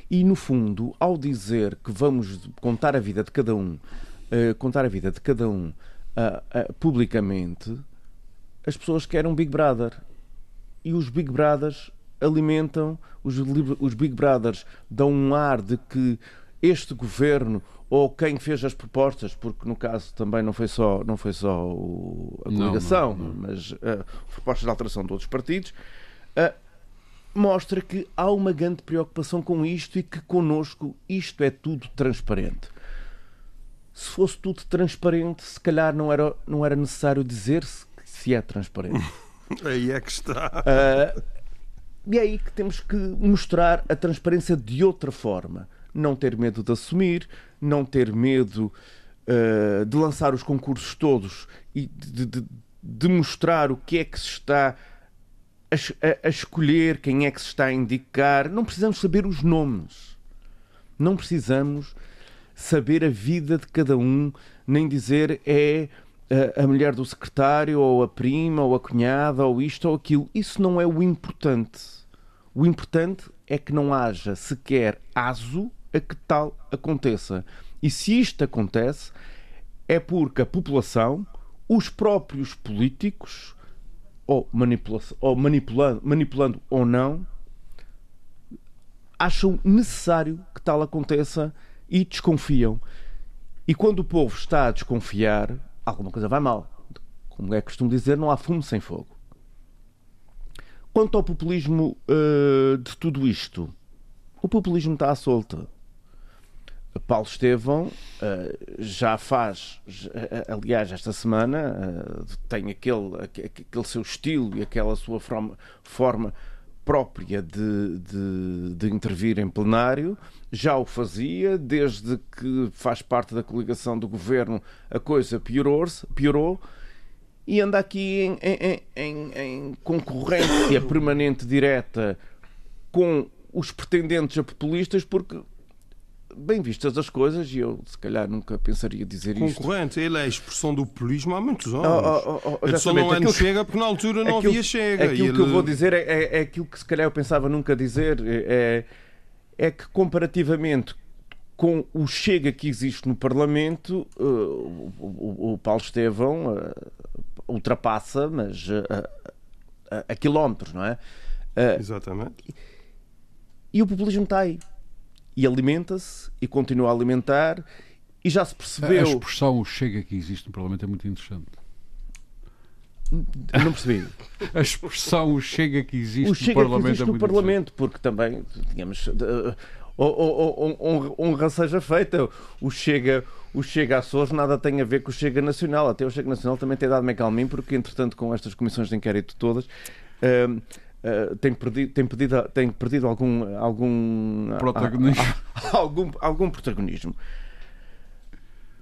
E, no fundo, ao dizer que vamos contar a vida de cada um, eh, contar a vida de cada um ah, publicamente, as pessoas querem um Big Brother. E os Big Brothers alimentam, os, os Big Brothers dão um ar de que este governo ou quem fez as propostas, porque no caso também não foi só, não foi só o- a coligação, não, não. mas ah, propostas de alteração de outros partidos, ah, mostra que há uma grande preocupação com isto e que connosco isto é tudo transparente. Se fosse tudo transparente, se calhar não era, não era necessário dizer-se que se é transparente. Aí é que está. Ah, e é aí que temos que mostrar a transparência de outra forma. Não ter medo de assumir, não ter medo ah, de lançar os concursos todos e de, de- de mostrar o que é que se está a, a- a escolher, quem é que se está a indicar. Não precisamos saber os nomes. Não precisamos saber a vida de cada um, nem dizer é a, a mulher do secretário, ou a prima, ou a cunhada, ou isto ou aquilo. Isso não é o importante. O importante é que não haja sequer aso a que tal aconteça. E se isto acontece, é porque a população, os próprios políticos, ou, manipula ou manipulando, manipulando ou não, acham necessário que tal aconteça e desconfiam. E quando o povo está a desconfiar, alguma coisa vai mal. Como é costume dizer, não há fumo sem fogo. Quanto ao populismo eh, de tudo isto, o populismo está à solta. Paulo Estevão uh, já faz, aliás, esta semana uh, tem aquele, aquele seu estilo e aquela sua forma, forma própria de, de, de, intervir em plenário, já o fazia, desde que faz parte da coligação do governo a coisa piorou, piorou. E anda aqui em, em, em, em concorrência permanente direta com os pretendentes a populistas, porque bem vistas as coisas, e eu se calhar nunca pensaria dizer Concorrente, isto. Concorrente, ele é a expressão do populismo há muitos anos. Oh, oh, oh, ele só não é chega porque na altura não aquilo, havia chega. Aquilo ele... que eu vou dizer é, é, é, aquilo que se calhar eu pensava nunca dizer, é, é que comparativamente com o chega que existe no Parlamento, uh, o, o, Paulo Estevão uh, ultrapassa, mas uh, a quilómetros, não é? Exatamente. E, e o populismo está aí e alimenta-se e continua a alimentar e já se percebeu. A expressão chega que existe no Parlamento é muito interessante. Não percebi. A expressão chega que existe o chega no Parlamento. Que existe é no Parlamento, porque também, digamos, honra seja feita. O Chega, o Chega Açores nada tem a ver com o Chega Nacional. Até o Chega Nacional também tem dado-me calminho, porque entretanto, com estas comissões de inquérito todas. Uh, Uh, tem perdido, tem pedido, tem perdido algum, algum protagonismo. algum, algum protagonismo.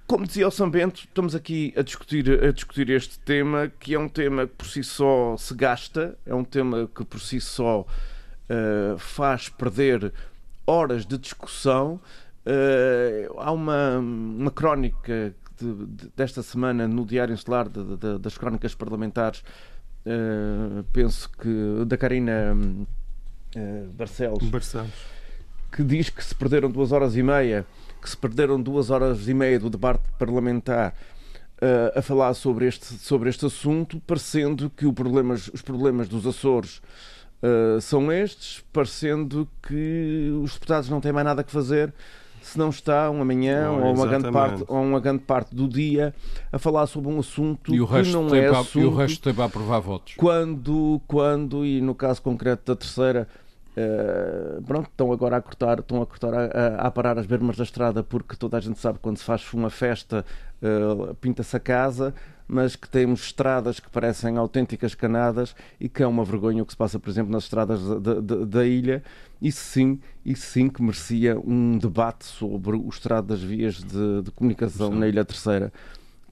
Como dizia o São Bento, estamos aqui a discutir, a discutir este tema, que é um tema que por si só se gasta, é um tema que por si só uh, faz perder horas de discussão. Uh, há uma, uma crónica de, de, desta semana no Diário Insular de, das Crónicas Parlamentares uh, penso que da Karina uh, Barcelos, Barcelos, que diz que se perderam duas horas e meia, que se perderam duas horas e meia do debate parlamentar uh, a falar sobre este, sobre este assunto, parecendo que problemas, os problemas dos Açores são estes, parecendo que os deputados não têm mais nada que fazer se não está uma manhã oh, ou, uma grande parte, ou uma grande parte do dia a falar sobre um assunto e o que não é para, assunto. E o resto tem para aprovar votos. Quando, quando, e no caso concreto da terceira, Uh, pronto, estão agora a cortar, estão a cortar a, a, a, parar as bermas da estrada porque toda a gente sabe que quando se faz uma festa uh, pinta-se a casa, mas que temos estradas que parecem autênticas canadas e que é uma vergonha o que se passa, por exemplo, nas estradas da, da, da ilha. Isso sim, isso sim que merecia um debate sobre o estrado das vias de, de comunicação sim. na Ilha Terceira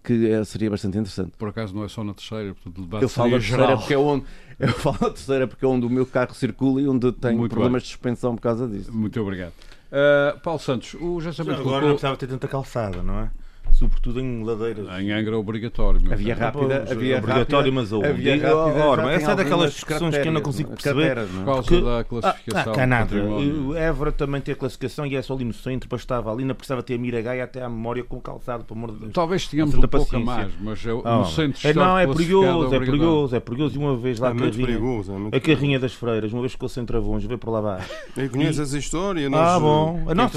que é, seria bastante interessante. Por acaso não é só na terceira, portanto o debate eu falo da terceira geral. porque é onde eu falo da terceira porque é onde o meu carro circula e onde tenho Muito problemas bem. de suspensão por causa disso. Muito obrigado. Uh, Paulo Santos, o já sabemos Agora colocou... não precisava ter tanta calçada, não é? Sobretudo em ladeiras. Em Angra é obrigatório. A via rápida, a via obrigatório, mas ou via rápida, ora, essa é daquelas discussões que eu não consigo perceber. Por causa da classificação. Ah, nada. Évora também tem a classificação e é só ali no centro, bastava ali, não precisava ter a Miragaia até à memória com calçado, pelo amor de Deus. Talvez tínhamos um pouco a mais, mas eu, oh, no centro é, Não, é perigoso, é perigoso, é perigoso. E uma vez lá é a carrinha, perigoso, é a carrinha das freiras, uma vez ficou sem travões, veio para lá baixo. Eu conheço essa história. Ah, bom. Não,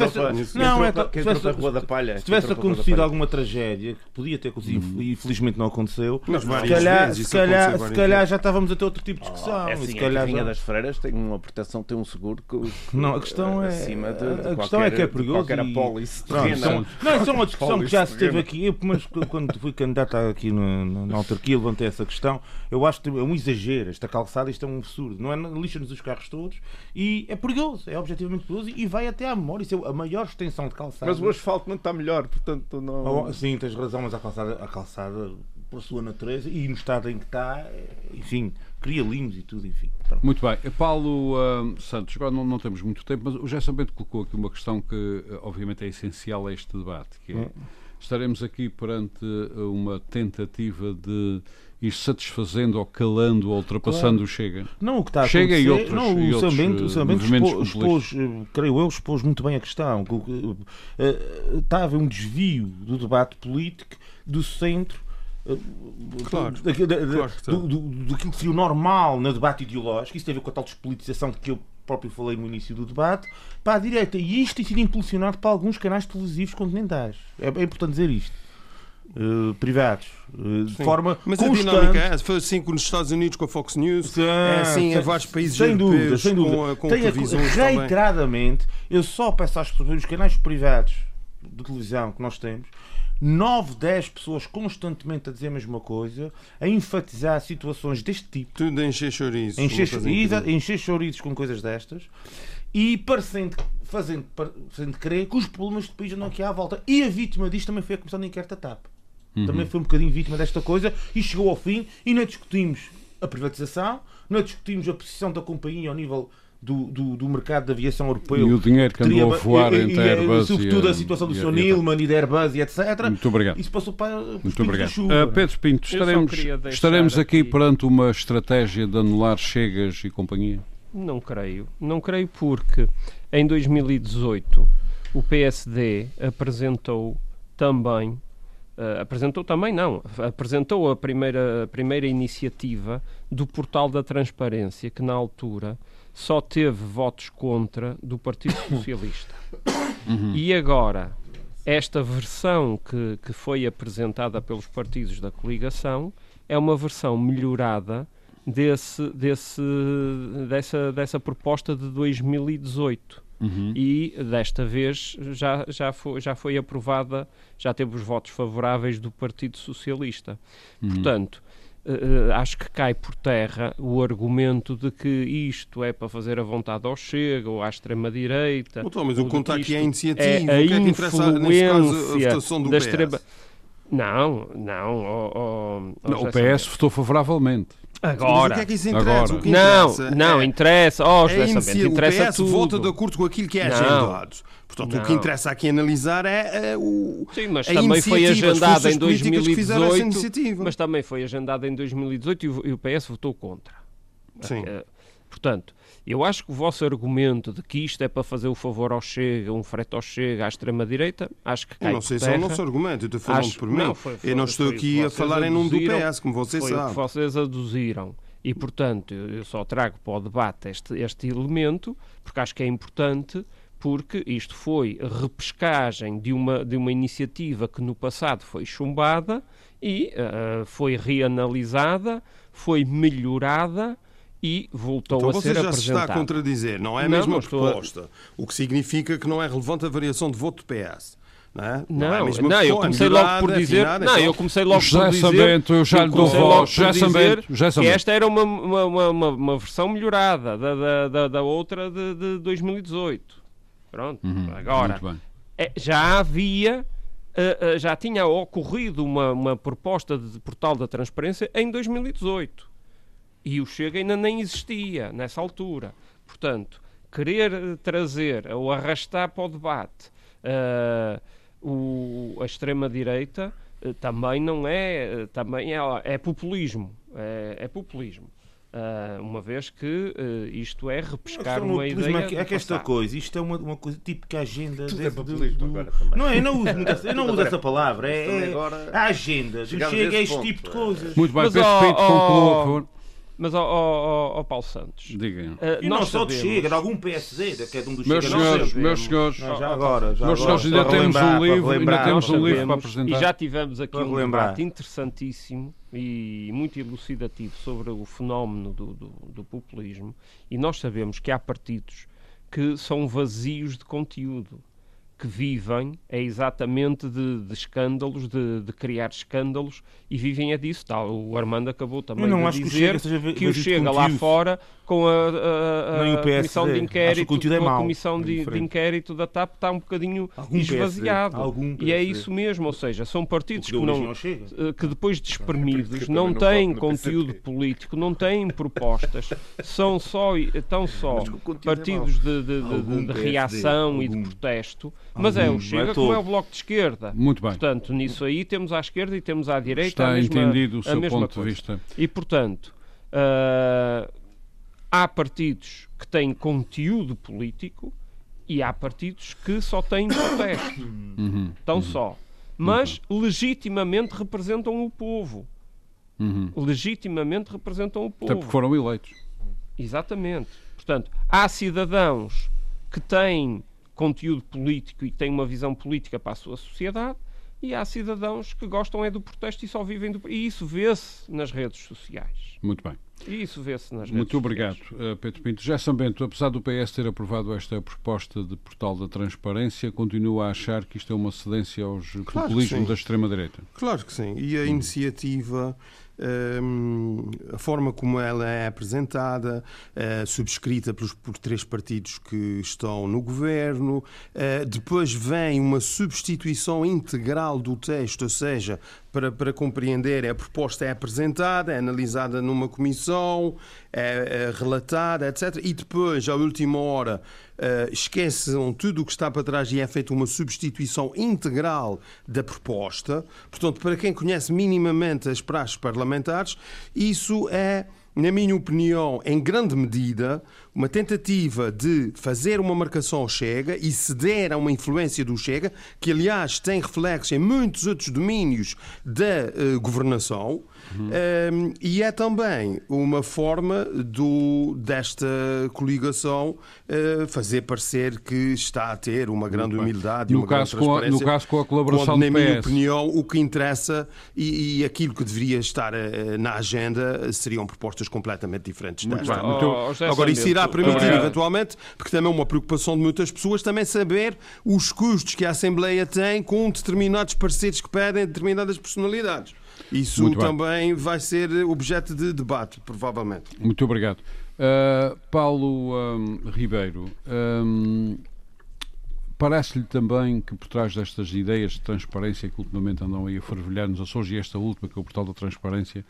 se tivesse acontecido alguma tragédia podia ter acontecido uhum. e felizmente não aconteceu. Mas se calhar, vezes, se calhar, se calhar já estávamos a ter outro tipo de discussão. Oh, é assim, se calhar a já... das Freiras tem uma proteção, tem um seguro que, que não, a questão é acima de, a qualquer, questão é que é perigoso qualquer e... apólice não, não, isso é uma discussão que já se teve aqui. Eu, mas quando fui candidato aqui no, no, na autarquia levantei essa questão. Eu acho que é um exagero. Esta calçada, isto é um absurdo. Não é lixa-nos os carros todos e é perigoso, é objetivamente perigoso e vai até à memória. Isso é a maior extensão de calçada. Mas o asfalto não está melhor, portanto não. Oh, sim, tens razão, mas a calçada, a calçada por sua natureza e no estado em que está, enfim, cria limos e tudo, enfim. Pronto. Muito bem. Paulo uh, Santos, agora não, não, temos muito tempo, mas o Gerson Bento colocou aqui uma questão que, uh, obviamente, é essencial a este debate, que é, hum. estaremos aqui perante uma tentativa de ir satisfazendo ou calando ou ultrapassando claro. o Chega. Não, o que está a Chega e outros, não, e o Sambento, o Sambento expôs, expôs, creio eu, expôs muito bem a questão. Está a haver um desvio do debate político do centro Claro, da, da, claro do, do, do, que seria o normal no debate ideológico, isso tem a ver com a tal despolitização de que eu próprio falei no início do debate, para a direita. E isto tem sido impulsionado para alguns canais televisivos continentais. É, é importante dizer isto. Uh, privados uh, de forma mas constante. a dinâmica é foi assim nos Estados Unidos com a Fox News é assim em vários países sem dúvida, sem dúvida. com, com Tenho reiteradamente eu só peço às pessoas os canais privados de televisão que nós temos, 9, 10 pessoas constantemente a dizer a mesma coisa, a enfatizar situações deste tipo. Tudo a encher chorizos. Encher, encher chorizos com coisas destas e parecendo, fazendo, fazendo crer que os problemas do país andam aqui à volta. E a vítima disto também foi a Comissão de Inquérito da TAP. Uhum. Também foi um bocadinho vítima desta coisa e chegou ao fim e não discutimos a privatização, não discutimos a posição da companhia ao nível do, do, do, mercado da aviação europeu. E o dinheiro que andou a voar entre a Airbus. Sobretudo a, a situação do Sr. Nilman e da Airbus e etc. Muito obrigado. Isso passou para. Muito obrigado. Uh, Pedro Pinto, estaremos, estaremos aqui, aqui perante uma estratégia de anular Chegas e companhia? Não creio. Não creio porque em 2018 o PSD apresentou também Uh, apresentou também, não, apresentou a primeira, a primeira iniciativa do Portal da Transparência, que na altura só teve votos contra do Partido Socialista. Uhum. E agora, esta versão que, que foi apresentada pelos partidos da coligação é uma versão melhorada desse, desse, dessa, dessa proposta de 2018. Uhum. E desta vez já, já, foi, já foi aprovada, já teve os votos favoráveis do Partido Socialista. Uhum. Portanto, Uh, acho que cai por terra o argumento de que isto é para fazer a vontade ao Chega ou à extrema-direita. Então, mas o contar aqui é a iniciativa. É a o que é que interessa, caso, a votação do PS? Extrema... Não, não. Oh, oh, não o PS votou favoravelmente. Agora. Mas o que é que isso interessa? Agora. O que interessa não, não, é, interessa. Oh, é inicia, interessa o PS tudo. vota de acordo com aquilo que é agendado. Portanto, não. o que interessa aqui analisar é, é o. Sim, mas também foi agendado em 2018. Mas também foi agendado em 2018 e o, e o PS votou contra. Sim. Uh, portanto, eu acho que o vosso argumento de que isto é para fazer o favor ao Chega, um frete ao Chega, à extrema-direita, acho que cai não sei se é o nosso argumento, eu estou falando acho, por mim. Não, foi, foi, eu não estou aqui a falar em nome do PS, como vocês foi sabem. O que vocês aduziram. E, portanto, eu só trago para o debate este, este elemento, porque acho que é importante, porque isto foi repescagem de uma, de uma iniciativa que no passado foi chumbada e uh, foi reanalisada, foi melhorada e voltou então a ser apresentada. Então você já se está a contradizer, não é a não, mesma proposta, a... o que significa que não é relevante a variação de voto do PS. Não, é? não, não, é não eu comecei logo por dizer. Afinada, não, eu comecei logo por dizer. Sabento, eu já lhe dou voz. Sabento, José Sabento. Que esta era uma, uma, uma, uma versão melhorada da, da, da, da outra de, de 2018. Pronto, uhum, agora. É, já havia. Uh, uh, já tinha ocorrido uma, uma proposta de portal da transparência em 2018 e o Chega ainda nem existia nessa altura. Portanto, querer eh, trazer ou arrastar para o debate uh, o, a extrema-direita uh, também não é, uh, também é, é populismo. É, é populismo. uma vez que isto é repescar uma ideia. É que, é que esta coisa, isto é uma, uma coisa típica agenda. Tudo é populismo do, agora também. Não é, eu não uso, eu não uso essa palavra. É, é a agenda. Chega a este tipo de coisas. Muito bem, Mas, Pedro Pinto, conclua, por favor. Mas, ó oh, oh, oh, Paulo Santos. Digam. Uh, e não só de Chega, de algum PSD, que é de um dos meus senhores, meus senhores, não, já agora, já meus agora, senhores, ainda temos um livro, ainda temos um livro para apresentar. E já tivemos aqui um debate interessantíssimo e muito elucidativo sobre o fenómeno do, do, do populismo. E nós sabemos que há partidos que são vazios de conteúdo que vivem é exatamente de, de escândalos, de, de, criar escândalos e vivem é disso. Tal. O Armando acabou também de dizer que que o chega lá fora com a, a, a, comissão de inquérito, é a comissão é de, de, inquérito da TAP está um bocadinho Algum esvaziado. Algum e é isso mesmo, ou seja, são partidos que, não, eh, que depois de espremidos não têm conteúdo político, não têm propostas, são só, estão só é partidos de, de, de reação e de protesto mas é o Chega, é como é o Bloco de Esquerda. Muito bem. Portanto, nisso aí temos à esquerda e temos à direita Está a mesma, entendido o seu ponto coisa. de vista. E, portanto, uh, há partidos que têm conteúdo político e há partidos que só têm protesto. Uhum, Tão uhum. só. Mas uhum. legitimamente representam o povo. Uhum. Legitimamente representam o povo. Até porque foram eleitos. Exatamente. Portanto, há cidadãos que têm conteúdo político e tem uma visão política para a sua sociedade, e há cidadãos que gostam é do protesto e só vivem do... E isso vê-se nas redes sociais. Muito bem. E isso vê-se nas redes Muito obrigado, uh, Pedro Pinto. Já São Bento, apesar do PS ter aprovado esta proposta de portal da transparência, continua a achar que isto é uma cedência aos claro populismos da extrema-direita? Claro que sim. E a hum. iniciativa a forma como ela é apresentada, eh, subscrita pelos, por três partidos que estão no governo. Eh, depois vem uma substituição integral do texto, ou seja, para, para compreender, a proposta é apresentada, é analisada numa comissão, é, é relatada, etc. E depois, à última hora, uh, esquecem tudo o que está para trás e é feita uma substituição integral da proposta. Portanto, para quem conhece minimamente as praxes parlamentares, isso é na minha opinião, em grande medida, uma tentativa de fazer uma marcação ao Chega e ceder a uma influência do Chega, que aliás tem reflexo em muitos outros domínios da uh, governação, Uhum. Um, e é também uma forma do, desta coligação uh, fazer parecer que está a ter uma grande humildade no e uma caso grande transparência. Com a, no caso com a colaboração quando, na minha opinião, o que interessa e, e aquilo que deveria estar uh, na agenda seriam propostas completamente diferentes muito desta. Muito... Oh, Agora, isso irá permitir, eventualmente, porque também é uma preocupação de muitas pessoas, também saber os custos que a Assembleia tem com determinados pareceres que pedem determinadas personalidades. Isso também vai ser objeto de debate, provavelmente. Muito obrigado. Uh, Paulo um, Ribeiro, um, parece-lhe também que por trás destas ideias de transparência que ultimamente andam aí a fervilhar nos Açores e esta última, que é o portal da transparência,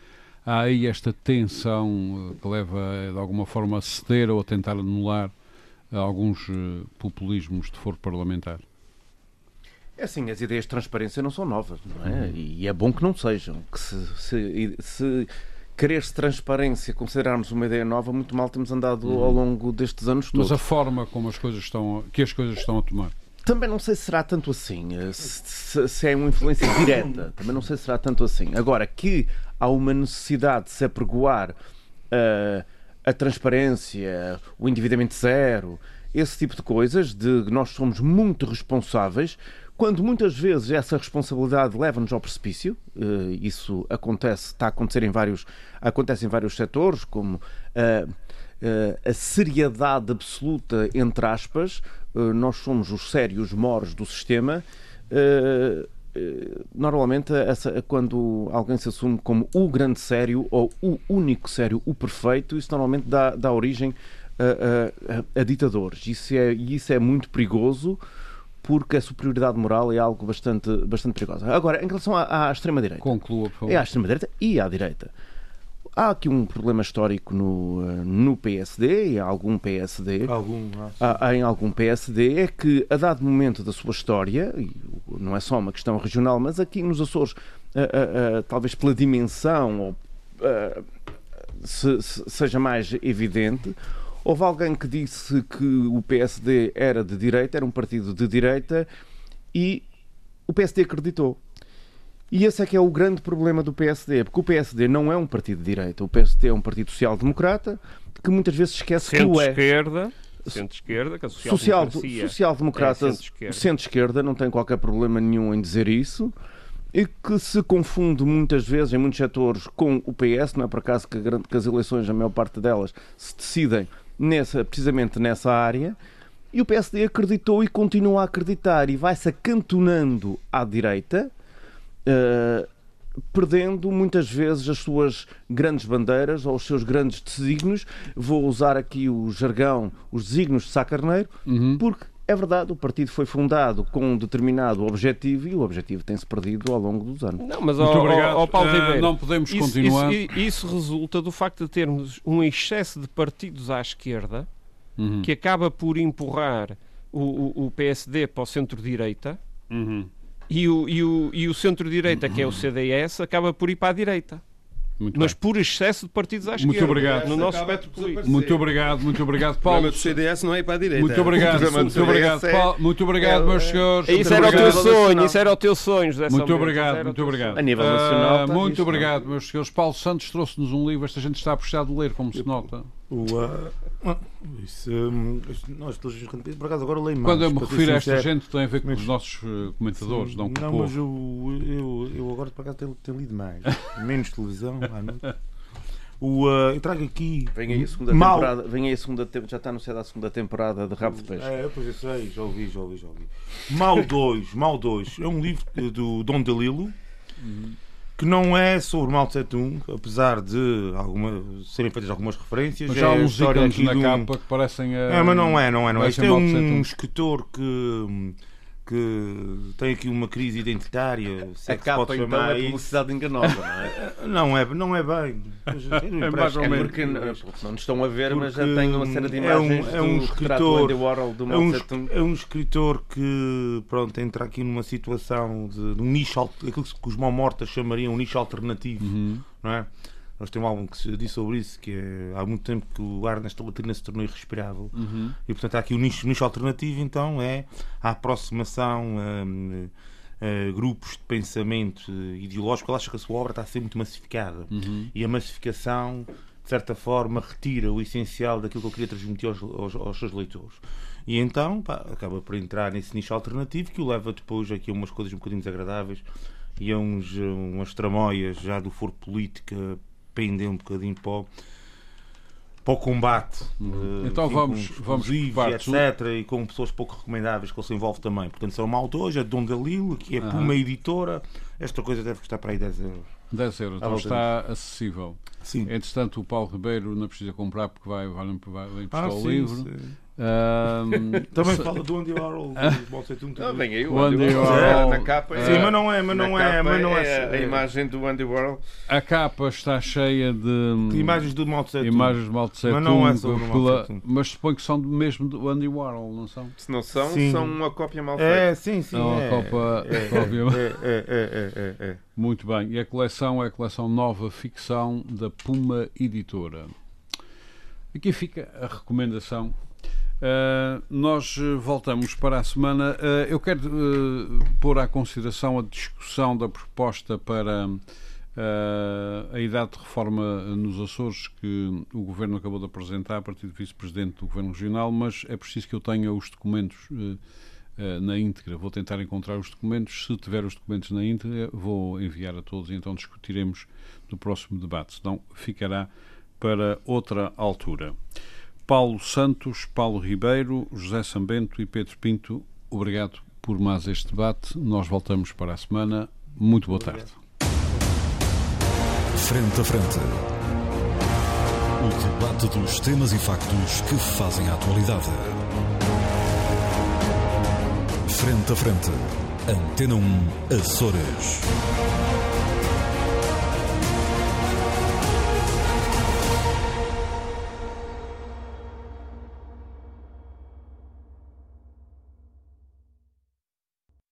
há aí esta tensão uh, que leva de alguma forma a ceder ou a tentar anular alguns uh, populismos de foro parlamentar? É assim, as ideias de transparência não são novas, não é? Uhum. E é bom que não sejam. Que se, se, se querer-se transparência, considerarmos uma ideia nova, muito mal temos andado uhum. ao longo destes anos todos. Mas a forma como as coisas estão, que as coisas estão a tomar. Também não sei se será tanto assim, eh, se, se, é uma influência direta, também não sei se será tanto assim. Agora, que há uma necessidade de se apregoar uh, a transparência, o endividamento zero, esse tipo de coisas, de nós somos muito responsáveis, quando muitas vezes essa responsabilidade leva-nos ao precipício, uh, isso acontece, está a acontecer em vários, acontece em vários setores, como uh, a seriedade absoluta, entre aspas, nós somos os sérios moros do sistema. Normalmente, essa, quando alguém se assume como o grande sério ou o único sério, o perfeito, isso normalmente dá, dá origem a, a, a ditadores. Isso é, isso é muito perigoso porque a superioridade moral é algo bastante, bastante perigoso. Agora, em relação à, à extrema-direita. Conclua, por favor. É à extrema-direita e à direita. Há aqui um problema histórico no, eh, no PSD, em algum PSD, algum, há, em algum PSD, é que a dado momento da sua história, e não é só uma questão regional, mas aqui nos Açores, talvez pela dimensão, ou, se, se, seja mais evidente, Houve alguém que disse que o PSD era de direita, era um partido de direita, e o PSD acreditou. E esse é que é o grande problema do PSD, porque o PSD não é um partido de direita, o PSD é um partido social-democrata que muitas vezes esquece Centro que o é. Esquerda. Centro-esquerda, que a social-democracia social-democrata, é centro-esquerda, centro não tem qualquer problema nenhum em dizer isso, e que se confunde muitas vezes, em muitos setores, com o PS, não é por acaso que, que as eleições, a maior parte delas, se decidem nessa, precisamente nessa área. E o PSD acreditou e continua a acreditar e vai-se acantonando à direita, uh, perdendo muitas vezes as suas grandes bandeiras ou os seus grandes desígnios. Vou usar aqui o jargão, os desígnios de Sá Carneiro, uhum. porque é verdade, o partido foi fundado com um determinado objetivo e o objetivo tem-se perdido ao longo dos anos. Não, mas Muito obrigado. Ao, Paulo uh, não podemos isso, continuar. Isso, isso, resulta do facto de termos um excesso de partidos à esquerda uhum. que acaba por empurrar o, o, o PSD para o centro-direita uhum. E o, e o, e o centro-direita, que é o CDS, acaba por ir para a direita. Muito mas bem. por excesso de partidos à esquerda. Muito obrigado. No nosso espectro político. Muito obrigado, muito obrigado, Paulo. O do CDS não é para a direita. Muito obrigado, muito obrigado, é- Paulo. Muito obrigado, meus senhores. Isso era o teu sonho, isso era o teu sonho, José Muito obrigado, muito obrigado. A nível nacional. Uh, muito obrigado, meus senhores. Paulo Santos trouxe-nos um livro, esta gente está a puxar de ler, como se nota. O, uh, isso, um, nós todos por acaso agora leio mais. Quando eu me refiro a esta gente, tem a ver com mas, os nossos uh, comentadores, sim, não com Não, mas eu, eu, eu agora por acaso tenho, tenho lido mais. Menos televisão à noite. O, uh, eu trago aqui. Vem aí a segunda mal... temporada. Vem aí a segunda já está anunciada a segunda temporada de Rabo de Peixe. É, pois eu sei, já ouvi, já ouvi, já ouvi. Mal 2, Mal 2 é um livro do Dom Delilo. Uhum que não é sobre Mao Tse Tung, apesar de alguma, serem feitas algumas referências. Mas já há é uns ícones na um... capa que parecem. A... É, mas não é, não é. Não é. Este é um escritor que que tem aqui uma crise identitária. Se a é capa pode então é publicidade enganosa, não é? não é? Não é bem. É, mais ou menos. porque não, não estão a ver, mas já tem uma série de imagens é um, é um do escritor, Warhol, do é, um, é um escritor que pronto, entra aqui numa situação de, de um nicho, aquilo que os mal-mortas chamariam um nicho alternativo, uhum. não é? Nós temos um álbum que se diz sobre isso, que é, há muito tempo que o ar nesta latrina se tornou irrespirável. Uhum. E portanto há aqui o um nicho, nicho alternativo, então é a aproximação a, hum, a grupos de pensamento ideológico. Ele acha que a sua obra está a ser muito massificada. Uhum. E a massificação, de certa forma, retira o essencial daquilo que eu queria transmitir aos, aos, aos seus leitores. E então pá, acaba por entrar nesse nicho alternativo que o leva depois aqui a umas coisas um bocadinho desagradáveis e a uns, umas tramóias já do foro política pender um bocadinho para o, para o combate. Uhum. Uh, então enfim, vamos, vamos etc. E com pessoas pouco recomendáveis que ele se envolve também. Portanto, são mal hoje, é Dom Dalil, que é uhum. uma editora. Esta coisa deve custar para aí 10 euros. 10 euros, então está acessível. Sim. Entretanto, o Paulo Ribeiro não precisa comprar porque vai, vai, vai, vai emprestar ah, o sim, livro. Sim. Um, Também se... fala do Andy Warhol. Não, vem aí o Andy, Andy Warhol. Na capa, Sim, mas não é, mas não é, mas não é, é, a imagem do Andy Warhol. A capa está cheia de, de imagens do Mao Tse Imagens do Mao Tse Mas não é sobre pela... Mas suponho que são mesmo do Andy Warhol, não são? Se não são, sim. são uma cópia mal feita. É, sim, sim. Não, é, uma cópia, é, cópia... É, é, é, é, é, Muito bem. E a coleção é a coleção Nova Ficção da Puma Editora. Aqui fica a recomendação Uh, nós voltamos para a semana. Uh, eu quero uh, pôr à consideração a discussão da proposta para a idade de reforma nos Açores que o Governo acabou de apresentar a partir do Vice-Presidente do Governo Regional, mas é preciso que eu tenha os documentos na íntegra. Vou tentar encontrar os documentos. Se tiver os documentos na íntegra, vou enviar a todos e então discutiremos no próximo debate. Senão ficará para outra altura. Paulo Santos, Paulo Ribeiro, José Sambento e Pedro Pinto, obrigado por mais este debate. Nós voltamos para a semana. Muito boa tarde. Frente a frente. O debate dos temas e factos que fazem a atualidade. Frente a frente. Antena 1, Açores.